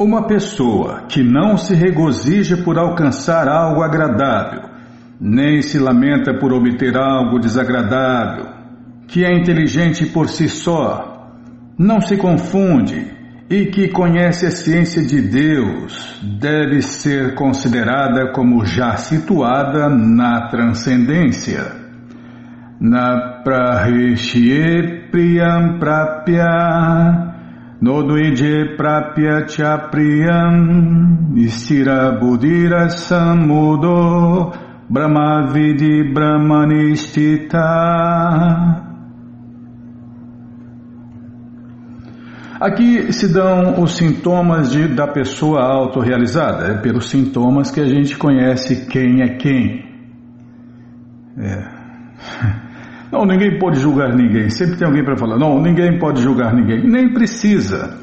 Uma pessoa que não se regozija por alcançar algo agradável, nem se lamenta por obter algo desagradável, que é inteligente por si só, não se confunde e que conhece a ciência de Deus, deve ser considerada como já situada na transcendência. Na prahishye priyam prapya Nodvije prapya cha priyam Istira budira samudo Brahmavidi brahmanistita Aqui se dão os sintomas de, da pessoa autorrealizada, é pelos sintomas que a gente conhece quem é quem. É. Não, ninguém pode julgar ninguém. Sempre tem alguém para falar: não, ninguém pode julgar ninguém. Nem precisa.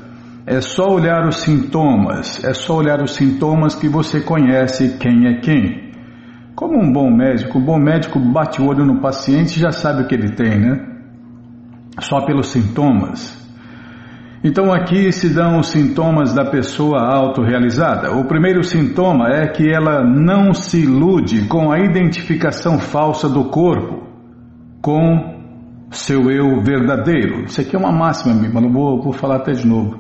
É só olhar os sintomas. É só olhar os sintomas que você conhece quem é quem. Como um bom médico, um bom médico bate o olho no paciente e já sabe o que ele tem, né? Só pelos sintomas. Então aqui se dão os sintomas da pessoa autorrealizada. O primeiro sintoma é que ela não se ilude com a identificação falsa do corpo com seu eu verdadeiro. Isso aqui é uma máxima, mas não vou, vou falar até de novo.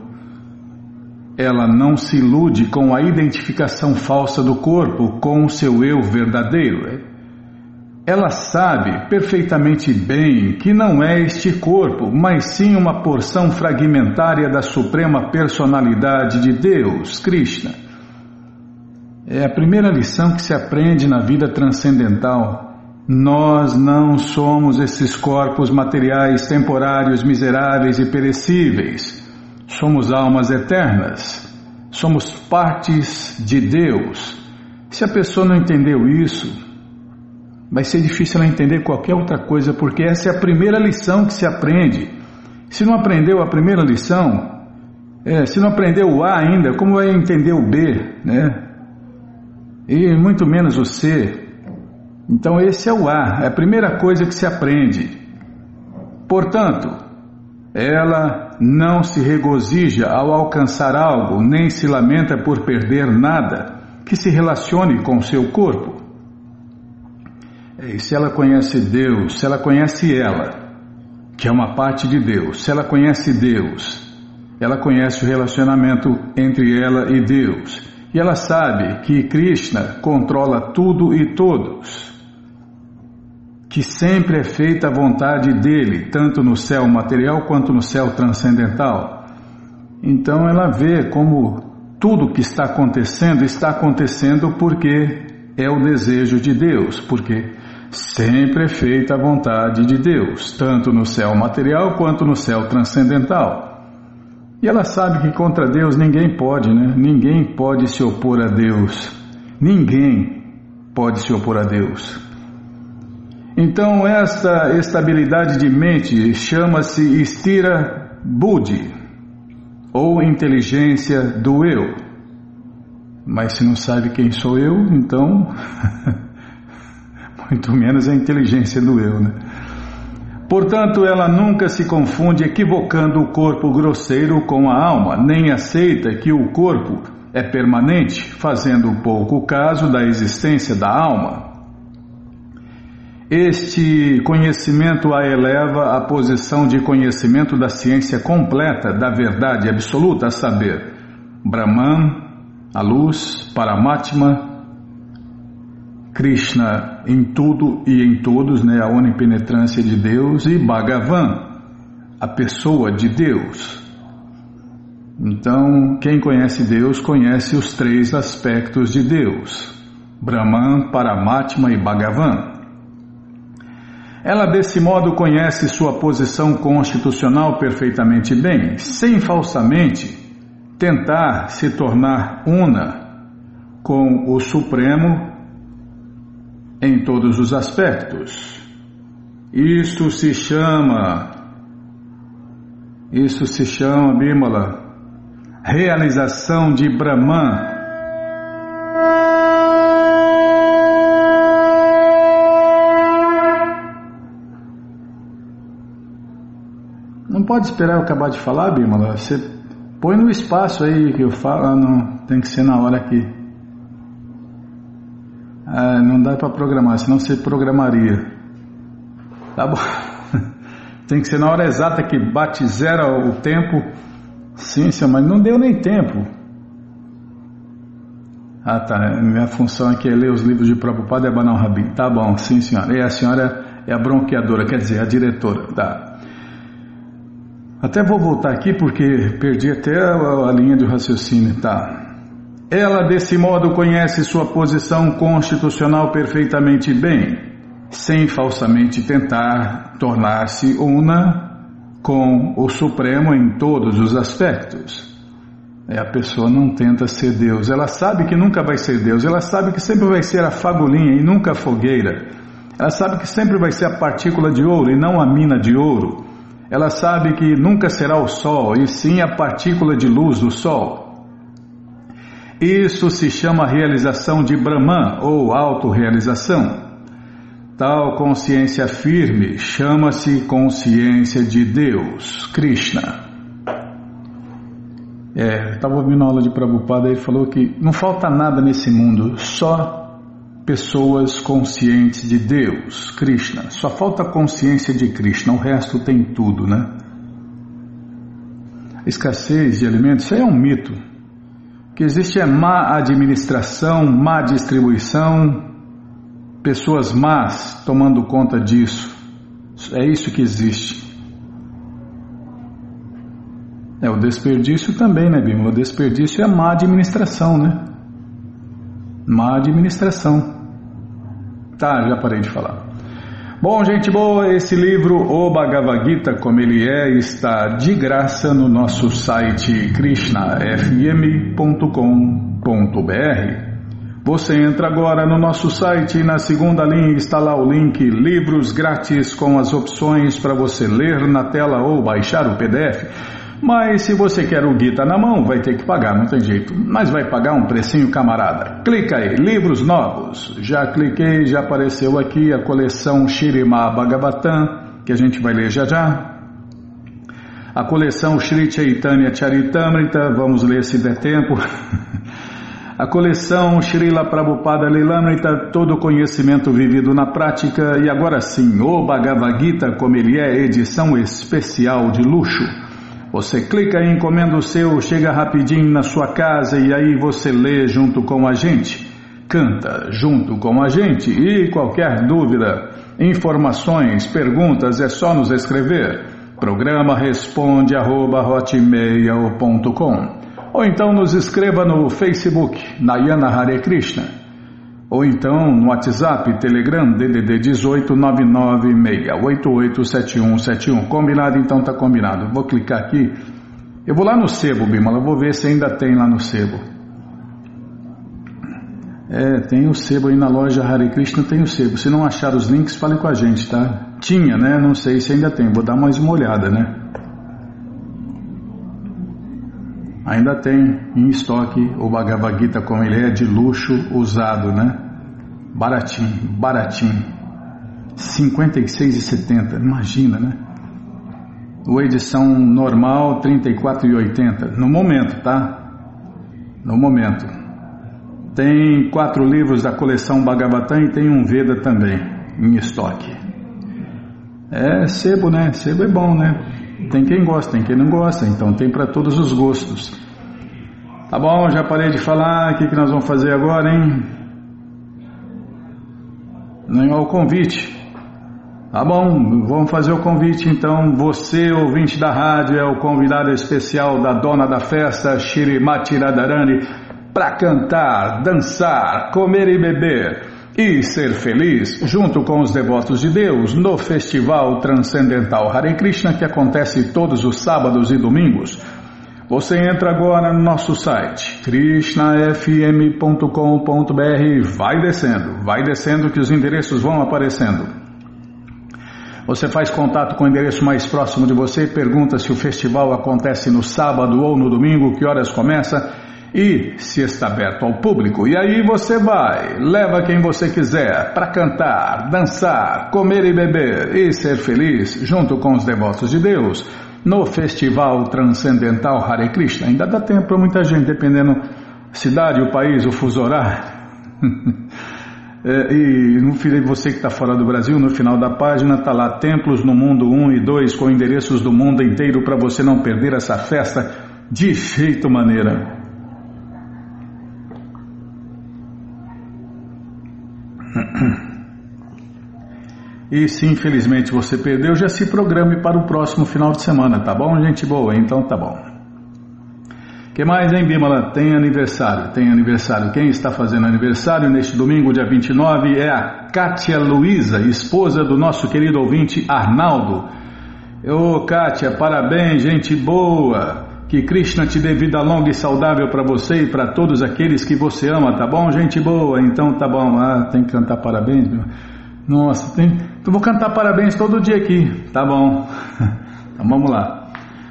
Ela não se ilude com a identificação falsa do corpo com o seu eu verdadeiro. Ela sabe perfeitamente bem que não é este corpo, mas sim uma porção fragmentária da suprema personalidade de Deus, Krishna. É a primeira lição que se aprende na vida transcendental nós não somos esses corpos materiais temporários, miseráveis e perecíveis. Somos almas eternas. Somos partes de Deus. Se a pessoa não entendeu isso, vai ser difícil ela entender qualquer outra coisa, porque essa é a primeira lição que se aprende. Se não aprendeu a primeira lição, é, se não aprendeu o A ainda, como vai entender o B, né? E muito menos o C. Então, esse é o ar, é a primeira coisa que se aprende. Portanto, ela não se regozija ao alcançar algo, nem se lamenta por perder nada que se relacione com seu corpo. E se ela conhece Deus, se ela conhece ela, que é uma parte de Deus, se ela conhece Deus, ela conhece o relacionamento entre ela e Deus. E ela sabe que Krishna controla tudo e todos que sempre é feita a vontade dele, tanto no céu material quanto no céu transcendental. Então ela vê como tudo que está acontecendo está acontecendo porque é o desejo de Deus, porque sempre é feita a vontade de Deus, tanto no céu material quanto no céu transcendental. E ela sabe que contra Deus ninguém pode, né? Ninguém pode se opor a Deus. Ninguém pode se opor a Deus. Então, esta estabilidade de mente chama-se Stira Buddhi, ou inteligência do eu. Mas se não sabe quem sou eu, então, muito menos a inteligência do eu, né? Portanto, ela nunca se confunde equivocando o corpo grosseiro com a alma, nem aceita que o corpo é permanente, fazendo pouco caso da existência da alma. Este conhecimento a eleva à posição de conhecimento da ciência completa, da verdade absoluta, a saber, Brahman, a luz, Paramatma, Krishna em tudo e em todos, né, a onipenetrância de Deus, e Bhagavan, a pessoa de Deus. Então, quem conhece Deus conhece os três aspectos de Deus: Brahman, Paramatma e Bhagavan. Ela desse modo conhece sua posição constitucional perfeitamente bem, sem falsamente tentar se tornar una com o Supremo em todos os aspectos. Isto se chama, isso se chama, Bimala, realização de Brahman pode esperar eu acabar de falar, Bimala. Você Põe no espaço aí que eu falo, ah, não, tem que ser na hora aqui. Ah, não dá para programar, senão você programaria. Tá bom. tem que ser na hora exata que bate zero o tempo. Sim, senhor, mas não deu nem tempo. Ah, tá. Minha função aqui é ler os livros de Prabhupada e Banal Rabin. Tá bom, sim, senhora. E a senhora é a bronqueadora, quer dizer, a diretora. Tá. Até vou voltar aqui porque perdi até a, a linha de raciocínio. Tá. Ela, desse modo, conhece sua posição constitucional perfeitamente bem, sem falsamente tentar tornar-se una com o Supremo em todos os aspectos. É, a pessoa não tenta ser Deus. Ela sabe que nunca vai ser Deus. Ela sabe que sempre vai ser a fagulhinha e nunca a fogueira. Ela sabe que sempre vai ser a partícula de ouro e não a mina de ouro. Ela sabe que nunca será o sol e sim a partícula de luz do sol. Isso se chama realização de Brahman ou autorrealização. Tal consciência firme chama-se consciência de Deus, Krishna. É, estava ouvindo a aula de Prabhupada e ele falou que não falta nada nesse mundo, só pessoas conscientes de Deus, Krishna. Só falta consciência de Krishna, o resto tem tudo, né? Escassez de alimentos, isso aí é um mito. O que existe é má administração, má distribuição, pessoas más tomando conta disso. É isso que existe. É, o desperdício também, né, Bima? O desperdício é má administração, né? Má administração. Tá, já parei de falar. Bom, gente boa, esse livro, O Bhagavad Gita, como ele é, está de graça no nosso site krishnafm.com.br. Você entra agora no nosso site e na segunda linha está lá o link Livros Grátis com as opções para você ler na tela ou baixar o PDF. Mas se você quer o Gita na mão, vai ter que pagar, não tem jeito. Mas vai pagar um precinho, camarada. Clica aí, livros novos. Já cliquei, já apareceu aqui a coleção Shirima Bhagavatam, que a gente vai ler já já. A coleção Shri Chaitanya Charitamrita, vamos ler se der tempo. A coleção Srila Prabhupada Lilamrita, todo conhecimento vivido na prática. E agora sim, o Bhagavad Gita, como ele é, edição especial de luxo. Você clica em encomenda o seu, chega rapidinho na sua casa e aí você lê junto com a gente, canta junto com a gente e qualquer dúvida, informações, perguntas é só nos escrever. Programa responde arroba, ou então nos escreva no Facebook Nayana Hare Krishna ou então no WhatsApp, Telegram, DDD 18 996887171. Combinado? Então tá combinado. Vou clicar aqui. Eu vou lá no sebo, Bimala, vou ver se ainda tem lá no sebo. É, tem o sebo aí na loja Hare Krishna, tem o sebo. Se não achar os links, fale com a gente, tá? Tinha, né? Não sei se ainda tem. Vou dar mais uma olhada, né? Ainda tem em estoque o Bhagavad Gita como ele é de luxo usado, né? Baratinho, baratinho. 56,70, imagina, né? O edição normal 34,80 no momento, tá? No momento. Tem quatro livros da coleção Bhagavatam e tem um Veda também em estoque. É sebo, né? Sebo é bom, né? Tem quem gosta, tem quem não gosta, então tem para todos os gostos. Tá bom, já parei de falar, o que, que nós vamos fazer agora, hein? Não o convite. Tá bom, vamos fazer o convite então. Você, ouvinte da rádio, é o convidado especial da dona da festa, Shirimati Radharani, para cantar, dançar, comer e beber e ser feliz junto com os devotos de Deus no Festival Transcendental Hare Krishna que acontece todos os sábados e domingos. Você entra agora no nosso site krishnafm.com.br, vai descendo, vai descendo que os endereços vão aparecendo. Você faz contato com o endereço mais próximo de você, pergunta se o festival acontece no sábado ou no domingo, que horas começa e se está aberto ao público. E aí você vai, leva quem você quiser para cantar, dançar, comer e beber e ser feliz junto com os devotos de Deus. No Festival Transcendental Hare Krishna. Ainda dá tempo para muita gente, dependendo da cidade, o país, o fuso horário. é, e no você que está fora do Brasil, no final da página está lá Templos no Mundo 1 e 2 com endereços do mundo inteiro para você não perder essa festa de jeito maneira. E se infelizmente você perdeu, já se programe para o próximo final de semana, tá bom, gente boa? Então tá bom. que mais, hein, Bimala? Tem aniversário, tem aniversário. Quem está fazendo aniversário neste domingo, dia 29, é a Kátia Luiza, esposa do nosso querido ouvinte Arnaldo. Ô, Kátia, parabéns, gente boa. Que Krishna te dê vida longa e saudável para você e para todos aqueles que você ama, tá bom, gente boa? Então tá bom. Ah, tem que cantar parabéns, meu. Nossa, tem... então vou cantar parabéns todo dia aqui, tá bom? Então vamos lá.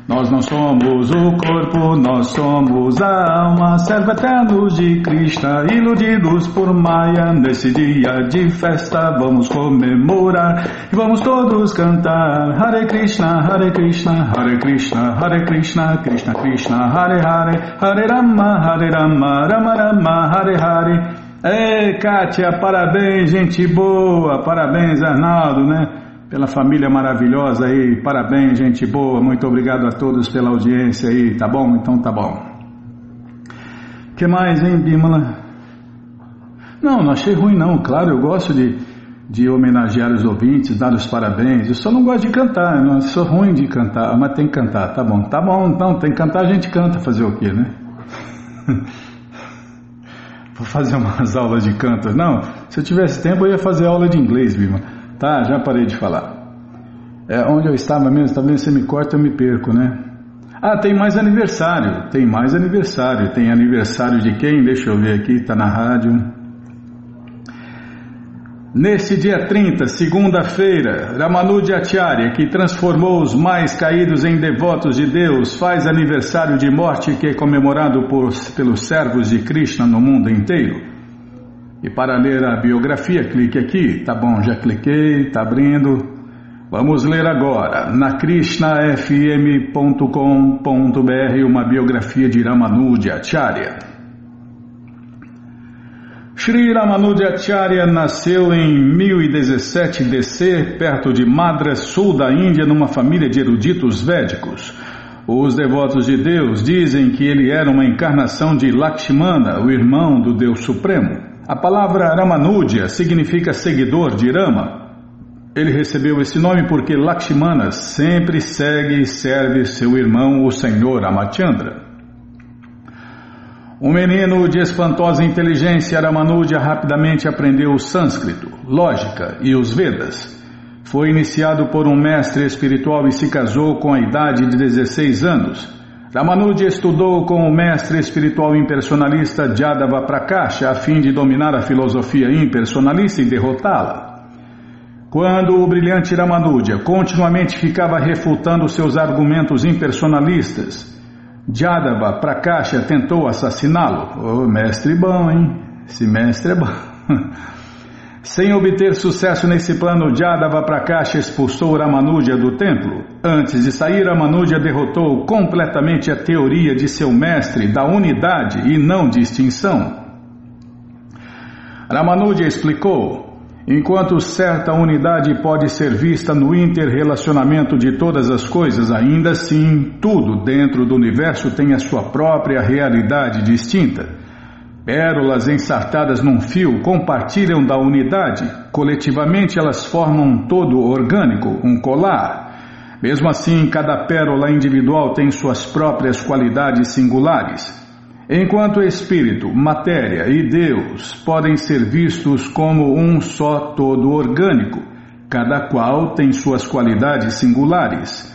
Nós não somos o corpo, nós somos a alma, servo eterno de Krishna, iludidos por Maya. Nesse dia de festa vamos comemorar e vamos todos cantar Hare Krishna, Hare Krishna, Hare Krishna, Hare Krishna, Krishna Krishna, Hare Hare, Hare Rama, Hare Rama, Rama Rama, Hare Hare. Ei, Kátia, parabéns, gente boa, parabéns, Arnaldo, né? Pela família maravilhosa aí, parabéns, gente boa, muito obrigado a todos pela audiência aí, tá bom? Então tá bom. que mais, hein, Bimala? Não, não achei ruim não, claro, eu gosto de, de homenagear os ouvintes, dar os parabéns, eu só não gosto de cantar, não sou ruim de cantar, mas tem que cantar, tá bom, tá bom, então tem que cantar, a gente canta, fazer o quê, né? Vou fazer umas aulas de canto. Não, se eu tivesse tempo eu ia fazer aula de inglês, Bima. Tá, já parei de falar. É, onde eu estava mesmo, tá vendo? Você me corta, eu me perco, né? Ah, tem mais aniversário. Tem mais aniversário. Tem aniversário de quem? Deixa eu ver aqui, tá na rádio. Neste dia 30, segunda-feira, Acharya, que transformou os mais caídos em devotos de Deus, faz aniversário de morte que é comemorado por, pelos servos de Krishna no mundo inteiro. E para ler a biografia, clique aqui. Tá bom, já cliquei, tá abrindo. Vamos ler agora, na krishnafm.com.br, uma biografia de Acharya. Sri Ramanujacharya nasceu em 1017 DC, perto de Madras, sul da Índia, numa família de eruditos védicos. Os devotos de Deus dizem que ele era uma encarnação de Lakshmana, o irmão do Deus Supremo. A palavra Ramanuja significa seguidor de Rama. Ele recebeu esse nome porque Lakshmana sempre segue e serve seu irmão, o Senhor Amachandra. Um menino de espantosa inteligência, Ramanuja rapidamente aprendeu o sânscrito, lógica e os Vedas. Foi iniciado por um mestre espiritual e se casou com a idade de 16 anos. Ramanuja estudou com o mestre espiritual impersonalista Jadava Prakasha a fim de dominar a filosofia impersonalista e derrotá-la. Quando o brilhante Ramanuja continuamente ficava refutando seus argumentos impersonalistas, Jadava Prakasha tentou assassiná-lo. O oh, mestre bom, hein? Esse mestre é bom. Sem obter sucesso nesse plano, Jadava Prakasha expulsou Ramanuja do templo. Antes de sair, Ramanuja derrotou completamente a teoria de seu mestre da unidade e não distinção. Ramanuja explicou: Enquanto certa unidade pode ser vista no interrelacionamento de todas as coisas, ainda assim, tudo dentro do universo tem a sua própria realidade distinta. Pérolas ensartadas num fio compartilham da unidade, coletivamente elas formam um todo orgânico, um colar. Mesmo assim, cada pérola individual tem suas próprias qualidades singulares. Enquanto espírito, matéria e Deus podem ser vistos como um só todo orgânico, cada qual tem suas qualidades singulares.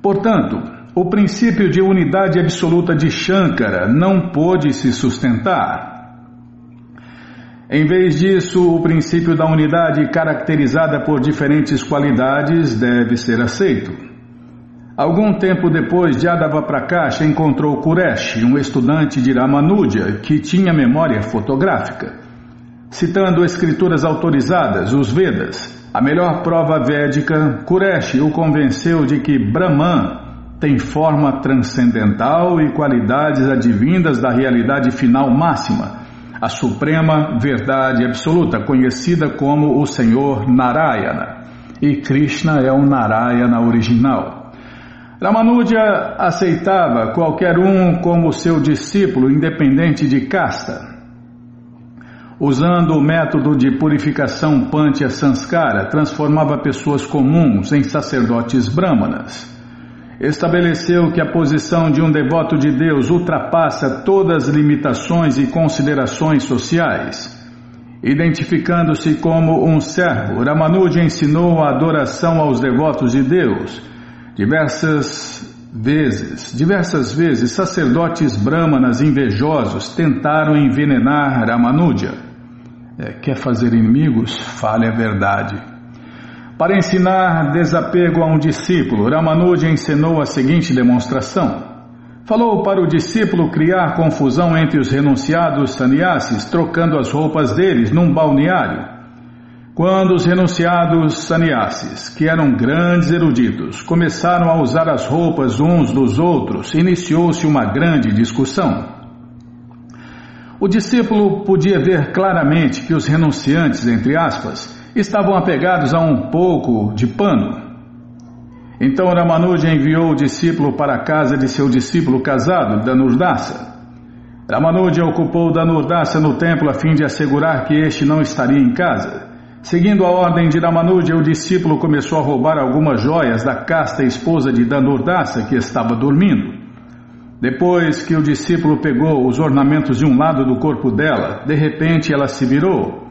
Portanto, o princípio de unidade absoluta de Shankara não pôde se sustentar. Em vez disso, o princípio da unidade caracterizada por diferentes qualidades deve ser aceito. Algum tempo depois, Jadava Prakash encontrou Kuresh, um estudante de Ramanuja que tinha memória fotográfica. Citando escrituras autorizadas, os Vedas, a melhor prova védica, Kuresh o convenceu de que Brahman tem forma transcendental e qualidades advindas da realidade final máxima, a suprema verdade absoluta, conhecida como o Senhor Narayana. E Krishna é o Narayana original. Ramanuja aceitava qualquer um como seu discípulo, independente de casta. Usando o método de purificação Pancha Sanskara, transformava pessoas comuns em sacerdotes brahmanas. Estabeleceu que a posição de um devoto de Deus ultrapassa todas as limitações e considerações sociais. Identificando-se como um servo, Ramanuja ensinou a adoração aos devotos de Deus. Diversas vezes, diversas vezes, sacerdotes brahmanas invejosos tentaram envenenar Ramanuja é, quer fazer inimigos, fale a verdade. Para ensinar desapego a um discípulo, Ramanuja ensinou a seguinte demonstração. Falou para o discípulo criar confusão entre os renunciados sannyasis, trocando as roupas deles num balneário. Quando os renunciados sannyasis, que eram grandes eruditos, começaram a usar as roupas uns dos outros, iniciou-se uma grande discussão. O discípulo podia ver claramente que os renunciantes, entre aspas, estavam apegados a um pouco de pano. Então Ramanuja enviou o discípulo para a casa de seu discípulo casado, Danurdasa. Ramanuja ocupou Danurdasa no templo a fim de assegurar que este não estaria em casa. Seguindo a ordem de Ramanuja, o discípulo começou a roubar algumas joias da casta esposa de Danurdasa que estava dormindo. Depois que o discípulo pegou os ornamentos de um lado do corpo dela, de repente ela se virou.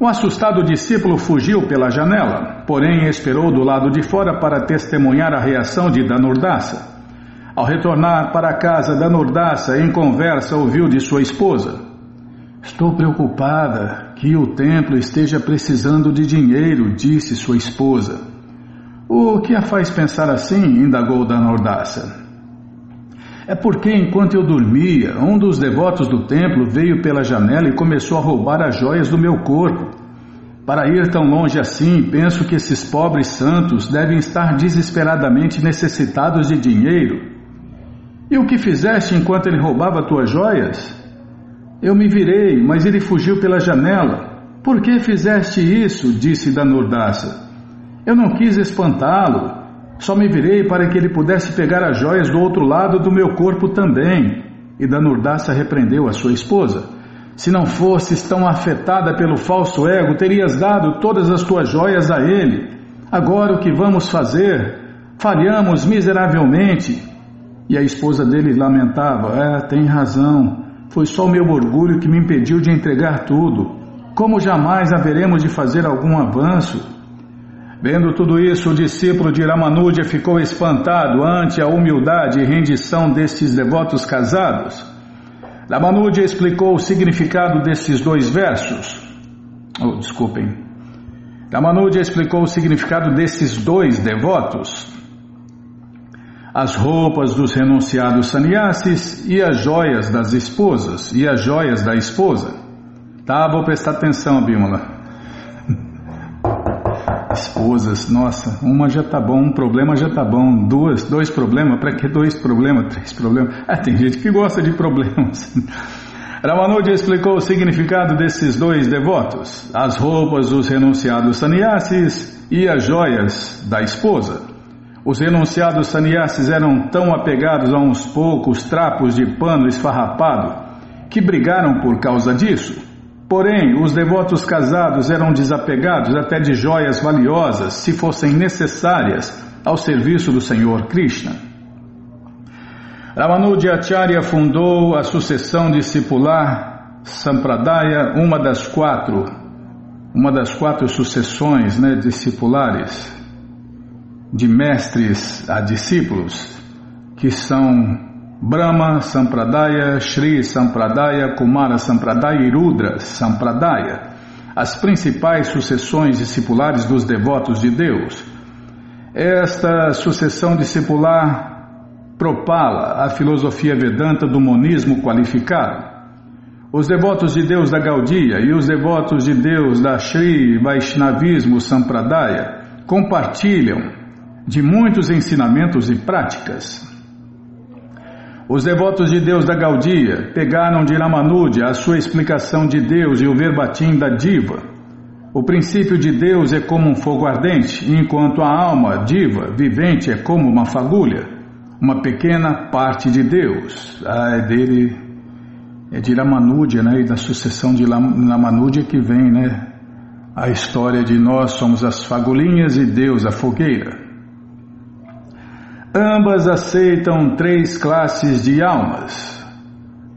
O assustado discípulo fugiu pela janela, porém esperou do lado de fora para testemunhar a reação de Danurdasa. Ao retornar para a casa, Danurdasa, em conversa, ouviu de sua esposa: Estou preocupada que o templo esteja precisando de dinheiro, disse sua esposa. O que a faz pensar assim? indagou Danurdasa. É porque enquanto eu dormia, um dos devotos do templo veio pela janela e começou a roubar as joias do meu corpo. Para ir tão longe assim, penso que esses pobres santos devem estar desesperadamente necessitados de dinheiro. E o que fizeste enquanto ele roubava tuas joias? Eu me virei, mas ele fugiu pela janela. Por que fizeste isso? disse Danurdasa. Eu não quis espantá-lo. Só me virei para que ele pudesse pegar as joias do outro lado do meu corpo também. E Danurdasa repreendeu a sua esposa. Se não fosses tão afetada pelo falso ego, terias dado todas as tuas joias a ele. Agora o que vamos fazer? Falhamos miseravelmente. E a esposa dele lamentava: É, tem razão. Foi só o meu orgulho que me impediu de entregar tudo. Como jamais haveremos de fazer algum avanço? Vendo tudo isso, o discípulo de Ramanuja ficou espantado ante a humildade e rendição destes devotos casados. Ramanuja explicou o significado destes dois versos. Oh, desculpem. Ramanuja explicou o significado desses dois devotos. As roupas dos renunciados sannyasis e as joias das esposas e as joias da esposa. Tá, vou prestar atenção, Bímola esposas, nossa, uma já tá bom, um problema já tá bom, duas, dois problemas, para que dois problemas, três problemas? Ah, tem gente que gosta de problemas. Ramanuja explicou o significado desses dois devotos, as roupas dos renunciados sannyasis e as joias da esposa. Os renunciados sannyasis eram tão apegados a uns poucos trapos de pano esfarrapado que brigaram por causa disso. Porém, os devotos casados eram desapegados até de joias valiosas, se fossem necessárias, ao serviço do Senhor Krishna. Ramanujacharya fundou a sucessão discipular Sampradaya, uma das quatro, uma das quatro sucessões né, discipulares de mestres a discípulos, que são Brahma Sampradaya, Shri Sampradaya, Kumara Sampradaya e Rudra Sampradaya, as principais sucessões discipulares dos devotos de Deus. Esta sucessão discipular propala a filosofia vedanta do monismo qualificado. Os devotos de Deus da Gaudia e os devotos de Deus da Shri Vaishnavismo Sampradaya compartilham de muitos ensinamentos e práticas. Os devotos de Deus da Gaudia pegaram de Ramanuja a sua explicação de Deus e o verbatim da diva. O princípio de Deus é como um fogo ardente, enquanto a alma diva, vivente, é como uma fagulha, uma pequena parte de Deus. Ah, é dele, é de Ramanuja, né? E da sucessão de Ramanuja que vem, né? A história de nós somos as fagulhinhas e Deus a fogueira. Ambas aceitam três classes de almas: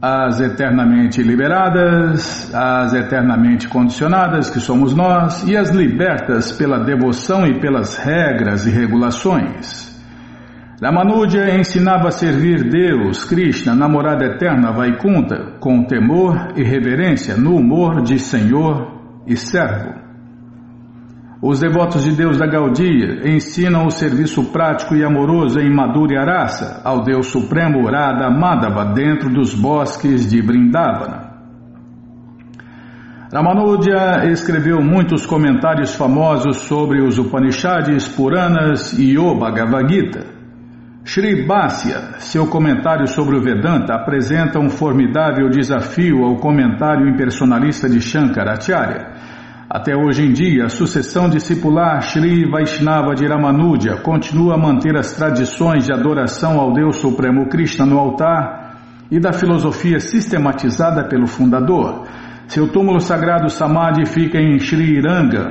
as eternamente liberadas, as eternamente condicionadas, que somos nós, e as libertas pela devoção e pelas regras e regulações. Ramanuja ensinava a servir Deus, Krishna, namorada eterna Vaikunta, com temor e reverência, no humor de Senhor e servo. Os devotos de Deus da Gaudia ensinam o serviço prático e amoroso em Madhurya Rasa ao Deus Supremo Radha Madhava dentro dos bosques de Brindavana. Ramanuja escreveu muitos comentários famosos sobre os Upanishads, Puranas e o Bhagavad Gita. Sri Bhasya, seu comentário sobre o Vedanta, apresenta um formidável desafio ao comentário impersonalista de Shankaracharya até hoje em dia, a sucessão discipular Sri Vaishnava de Ramanuja continua a manter as tradições de adoração ao Deus Supremo Krishna no altar e da filosofia sistematizada pelo fundador. Seu túmulo sagrado Samadhi fica em Sri Ranga.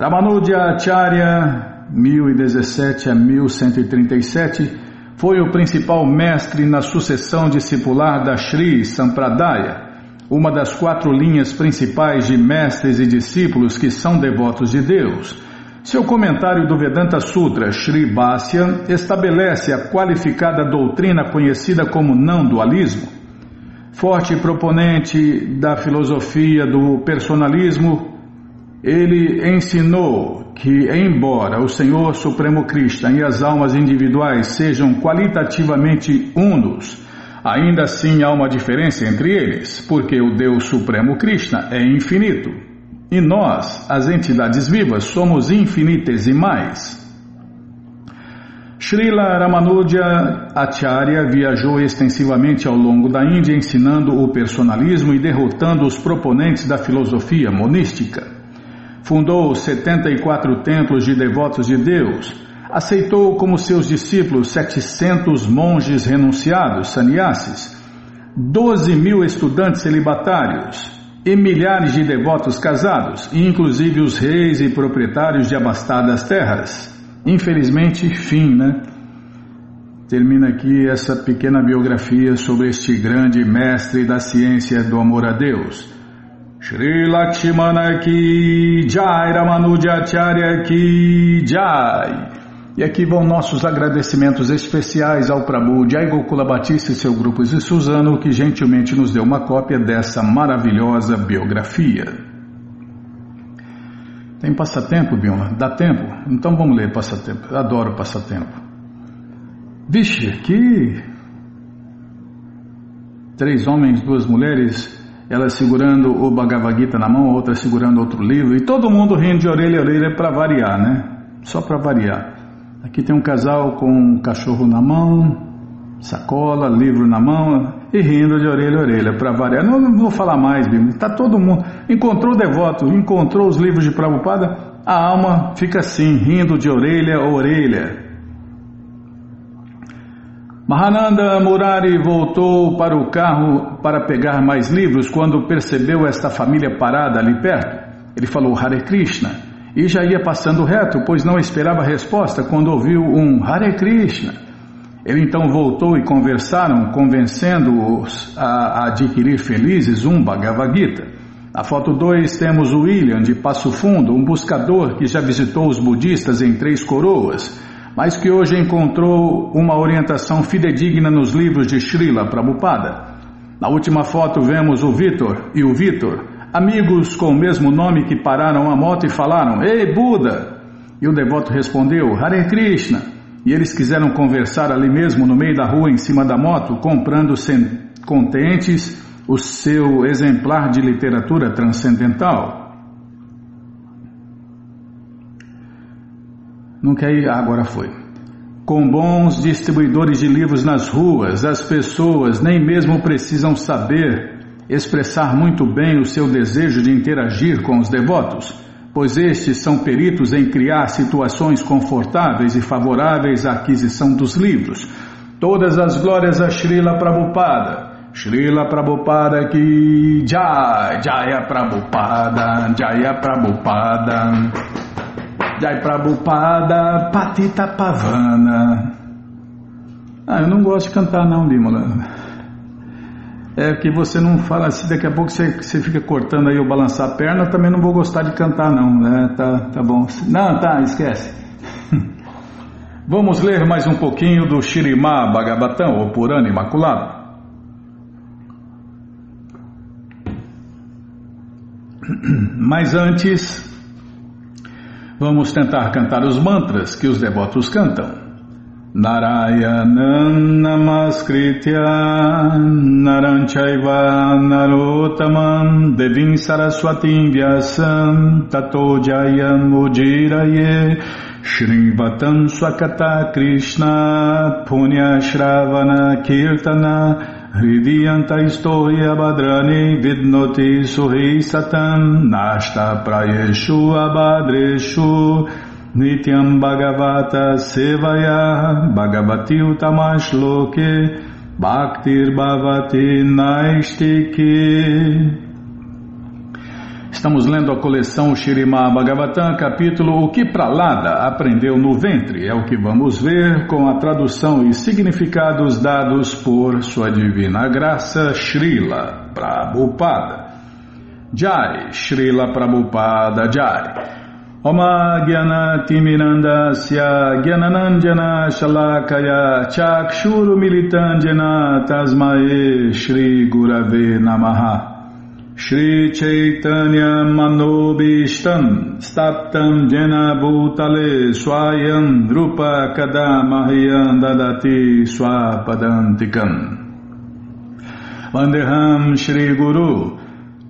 Ramanuja Acharya, 1017 a 1137, foi o principal mestre na sucessão discipular da Sri Sampradaya uma das quatro linhas principais de mestres e discípulos que são devotos de Deus. Seu comentário do Vedanta Sutra, Sri Bhasya, estabelece a qualificada doutrina conhecida como não-dualismo. Forte proponente da filosofia do personalismo, ele ensinou que, embora o Senhor Supremo Krishna e as almas individuais sejam qualitativamente unos, Ainda assim há uma diferença entre eles, porque o Deus Supremo Krishna é infinito e nós, as entidades vivas, somos infinitesimais. Srila Ramanuja Acharya viajou extensivamente ao longo da Índia ensinando o personalismo e derrotando os proponentes da filosofia monística. Fundou 74 templos de devotos de Deus, aceitou como seus discípulos 700 monges renunciados, sannyasis, 12 mil estudantes celibatários e milhares de devotos casados, inclusive os reis e proprietários de abastadas terras. Infelizmente, fim, né? Termina aqui essa pequena biografia sobre este grande mestre da ciência do amor a Deus. Shri Lakshmana ki Jai Ramanujacharya ki Jai e aqui vão nossos agradecimentos especiais ao Prabhu Jai Gokula Batista e seu grupo de Suzano, que gentilmente nos deu uma cópia dessa maravilhosa biografia. Tem passatempo, Bioma? Dá tempo? Então vamos ler passatempo. Adoro passatempo. Vixe, aqui. Três homens, duas mulheres, ela segurando o Bhagavad Gita na mão, outra segurando outro livro, e todo mundo rindo de orelha a orelha para variar, né? Só para variar. Aqui tem um casal com um cachorro na mão, sacola, livro na mão e rindo de orelha a orelha para variar. Não, não, vou falar mais, Bíblia. Está todo mundo. Encontrou o devoto, encontrou os livros de Prabhupada, a alma fica assim, rindo de orelha a orelha. Mahananda Murari voltou para o carro para pegar mais livros quando percebeu esta família parada ali perto. Ele falou Hare Krishna e já ia passando reto, pois não esperava resposta quando ouviu um Hare Krishna. Ele então voltou e conversaram, convencendo-os a adquirir felizes um Bhagavad Gita. Na foto 2 temos o William de Passo Fundo, um buscador que já visitou os budistas em Três Coroas, mas que hoje encontrou uma orientação fidedigna nos livros de Srila Prabhupada. Na última foto vemos o Vitor e o Vitor, amigos com o mesmo nome que pararam a moto e falaram: Ei, Buda! E o devoto respondeu: Hare Krishna. E eles quiseram conversar ali mesmo no meio da rua, em cima da moto, comprando contentes o seu exemplar de literatura transcendental. Não quer ir? Ah, agora foi. Com bons distribuidores de livros nas ruas, as pessoas nem mesmo precisam saber expressar muito bem o seu desejo de interagir com os devotos, pois estes são peritos em criar situações confortáveis e favoráveis à aquisição dos livros. Todas as glórias a Srila Prabhupada. Srila Prabhupada que Jai, Jaya Prabhupada, Jaya Prabhupada. Jai Prabhupada, Patita Pavana. Ah, eu não gosto de cantar não, Bímola. É que você não fala assim, daqui a pouco você, você fica cortando aí o balançar a perna, também não vou gostar de cantar não, né? Tá, tá bom. Não, tá, esquece. Vamos ler mais um pouquinho do Shirimá Bhagavatam, ou Purana Imaculado. Mas antes, Vamos tentar cantar os mantras que os devotos cantam. Narotamam Devim Saraswatim Vyasam Tato Jayam Ujiraye Shrivatam Swakata Krishna Punya Shravana Kirtana Hridiyanta Istoya Badrani Vidnoti Suhi Satam Nashta Prayeshu Abadreshu Nityam Bhagavata Sevaya Bhagavati Utamash Loke Bhaktir Bhavati Naistiki Estamos lendo a coleção Shirimá Bhagavatam, capítulo O que Pralada aprendeu no ventre. É o que vamos ver com a tradução e significados dados por Sua Divina Graça Srila Prabhupada. Jai, Srila Prabhupada Jai. Oma Gyana Timirandasya Gyananandjana Shalakaya Chakshuru Militandjana Tasmae Shri Gurave Namaha. Shri Chaitanya Manobishtam Staptam Jena Bhutale Swayam Rupa Kadamahyam Dadati Swapadantikam. Vandeham Shri Guru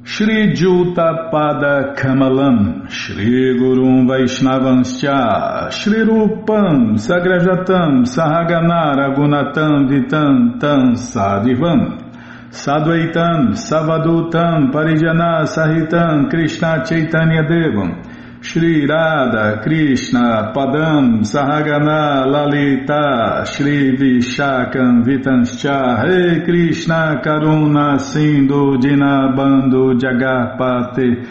Shri Juta Pada Kamalam Shri Gurum Vaishnavanscha Shri Rupam Sagrajatam Sahagana Gunatam Vitam Tam Sadivam Sadvaitam, Savadutam, Parijana Sahitam, Krishna Chaitanya Devam, Shri Radha, Krishna, Padam, Sahagana, Lalita, Shri Vishakam, Vitanscha, Rei Krishna, Karuna, Sindhu, Dinabando, Jagarpate,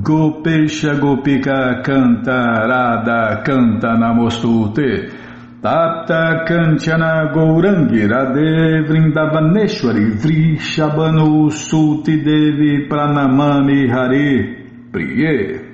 Gopesha Gopika Canta, Radha Canta Namostute, Tapta Kanchana Gourangi Radhe Vrindavaneshwari Vri Shabanu Sulti Devi Pranamani Hari Priye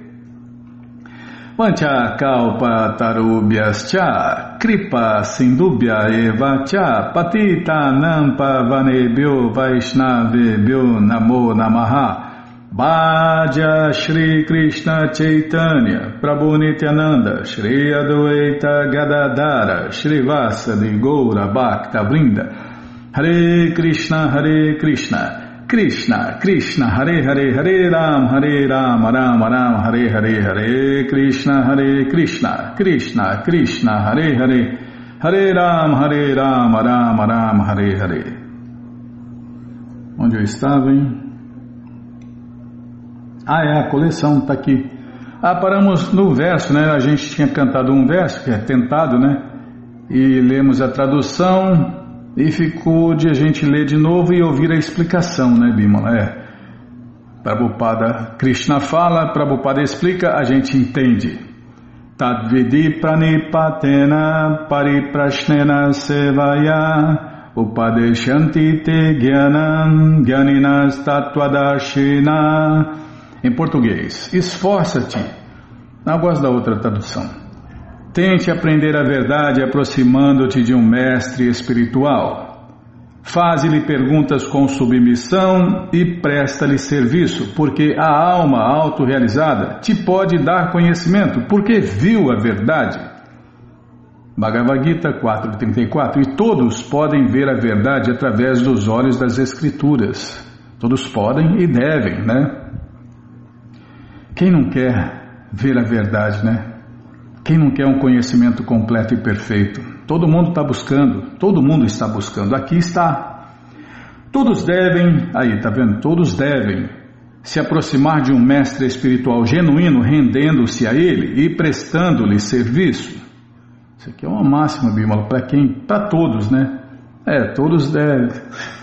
Mancha Kalpa Tarubhyascha Kripa Sindubhya Eva Cha Patita Nampa Vanebhyo Vaishnavebhyo Namo Namaha. Bhaja Shri Krishna Chaitanya Prabhu Nityananda Shri Adwaita Gadadara Shri Vasadi Goura Bhakta Vrinda. Hare Krishna Hare Krishna Krishna Krishna Hare Hare Hare Ram Hare Ram Ram Ram Hare Hare Hare Krishna Hare Krishna Krishna Krishna Hare Hare Hare Ram Hare Ram Ram Ram Hare Hare Onde eu estava, hein? Ah, é, a coleção está aqui. Ah, paramos no verso, né? A gente tinha cantado um verso, que é tentado, né? E lemos a tradução e ficou de a gente ler de novo e ouvir a explicação, né, Bimala? É. Prabhupada Krishna fala, Prabhupada explica, a gente entende. Tadvidi pranipatena pariprashnena sevaya upadeshanti te gyanam gyaninas tattvadashina em português, esforça-te. Não gosto da outra tradução. Tente aprender a verdade aproximando-te de um mestre espiritual. Faze-lhe perguntas com submissão e presta-lhe serviço, porque a alma autorrealizada te pode dar conhecimento, porque viu a verdade. Bhagavad Gita 4.34 E todos podem ver a verdade através dos olhos das Escrituras. Todos podem e devem, né? Quem não quer ver a verdade, né? Quem não quer um conhecimento completo e perfeito? Todo mundo está buscando, todo mundo está buscando. Aqui está. Todos devem, aí, tá vendo? Todos devem se aproximar de um mestre espiritual genuíno, rendendo-se a ele e prestando-lhe serviço. Isso aqui é uma máxima, Bímola, para quem? Para todos, né? É, todos devem.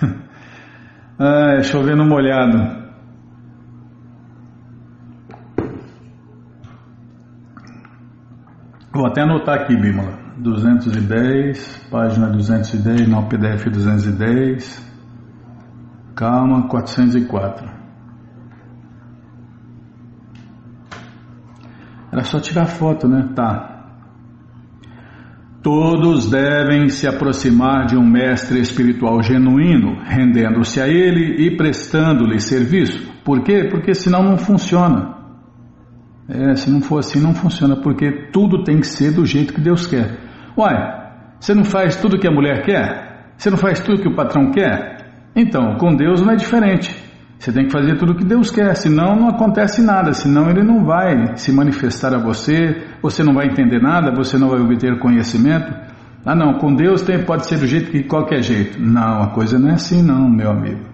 ah, é chovendo molhado. Vou até anotar aqui, Bímola. 210, página 210, não, PDF 210. Calma, 404. Era só tirar foto, né? Tá. Todos devem se aproximar de um mestre espiritual genuíno, rendendo-se a ele e prestando-lhe serviço. Por quê? Porque senão não funciona. É, se não for assim, não funciona, porque tudo tem que ser do jeito que Deus quer. Uai, você não faz tudo que a mulher quer? Você não faz tudo que o patrão quer? Então, com Deus não é diferente. Você tem que fazer tudo o que Deus quer, senão não acontece nada, senão Ele não vai se manifestar a você, você não vai entender nada, você não vai obter conhecimento. Ah, não, com Deus tem, pode ser do jeito que qualquer jeito. Não, a coisa não é assim, não, meu amigo.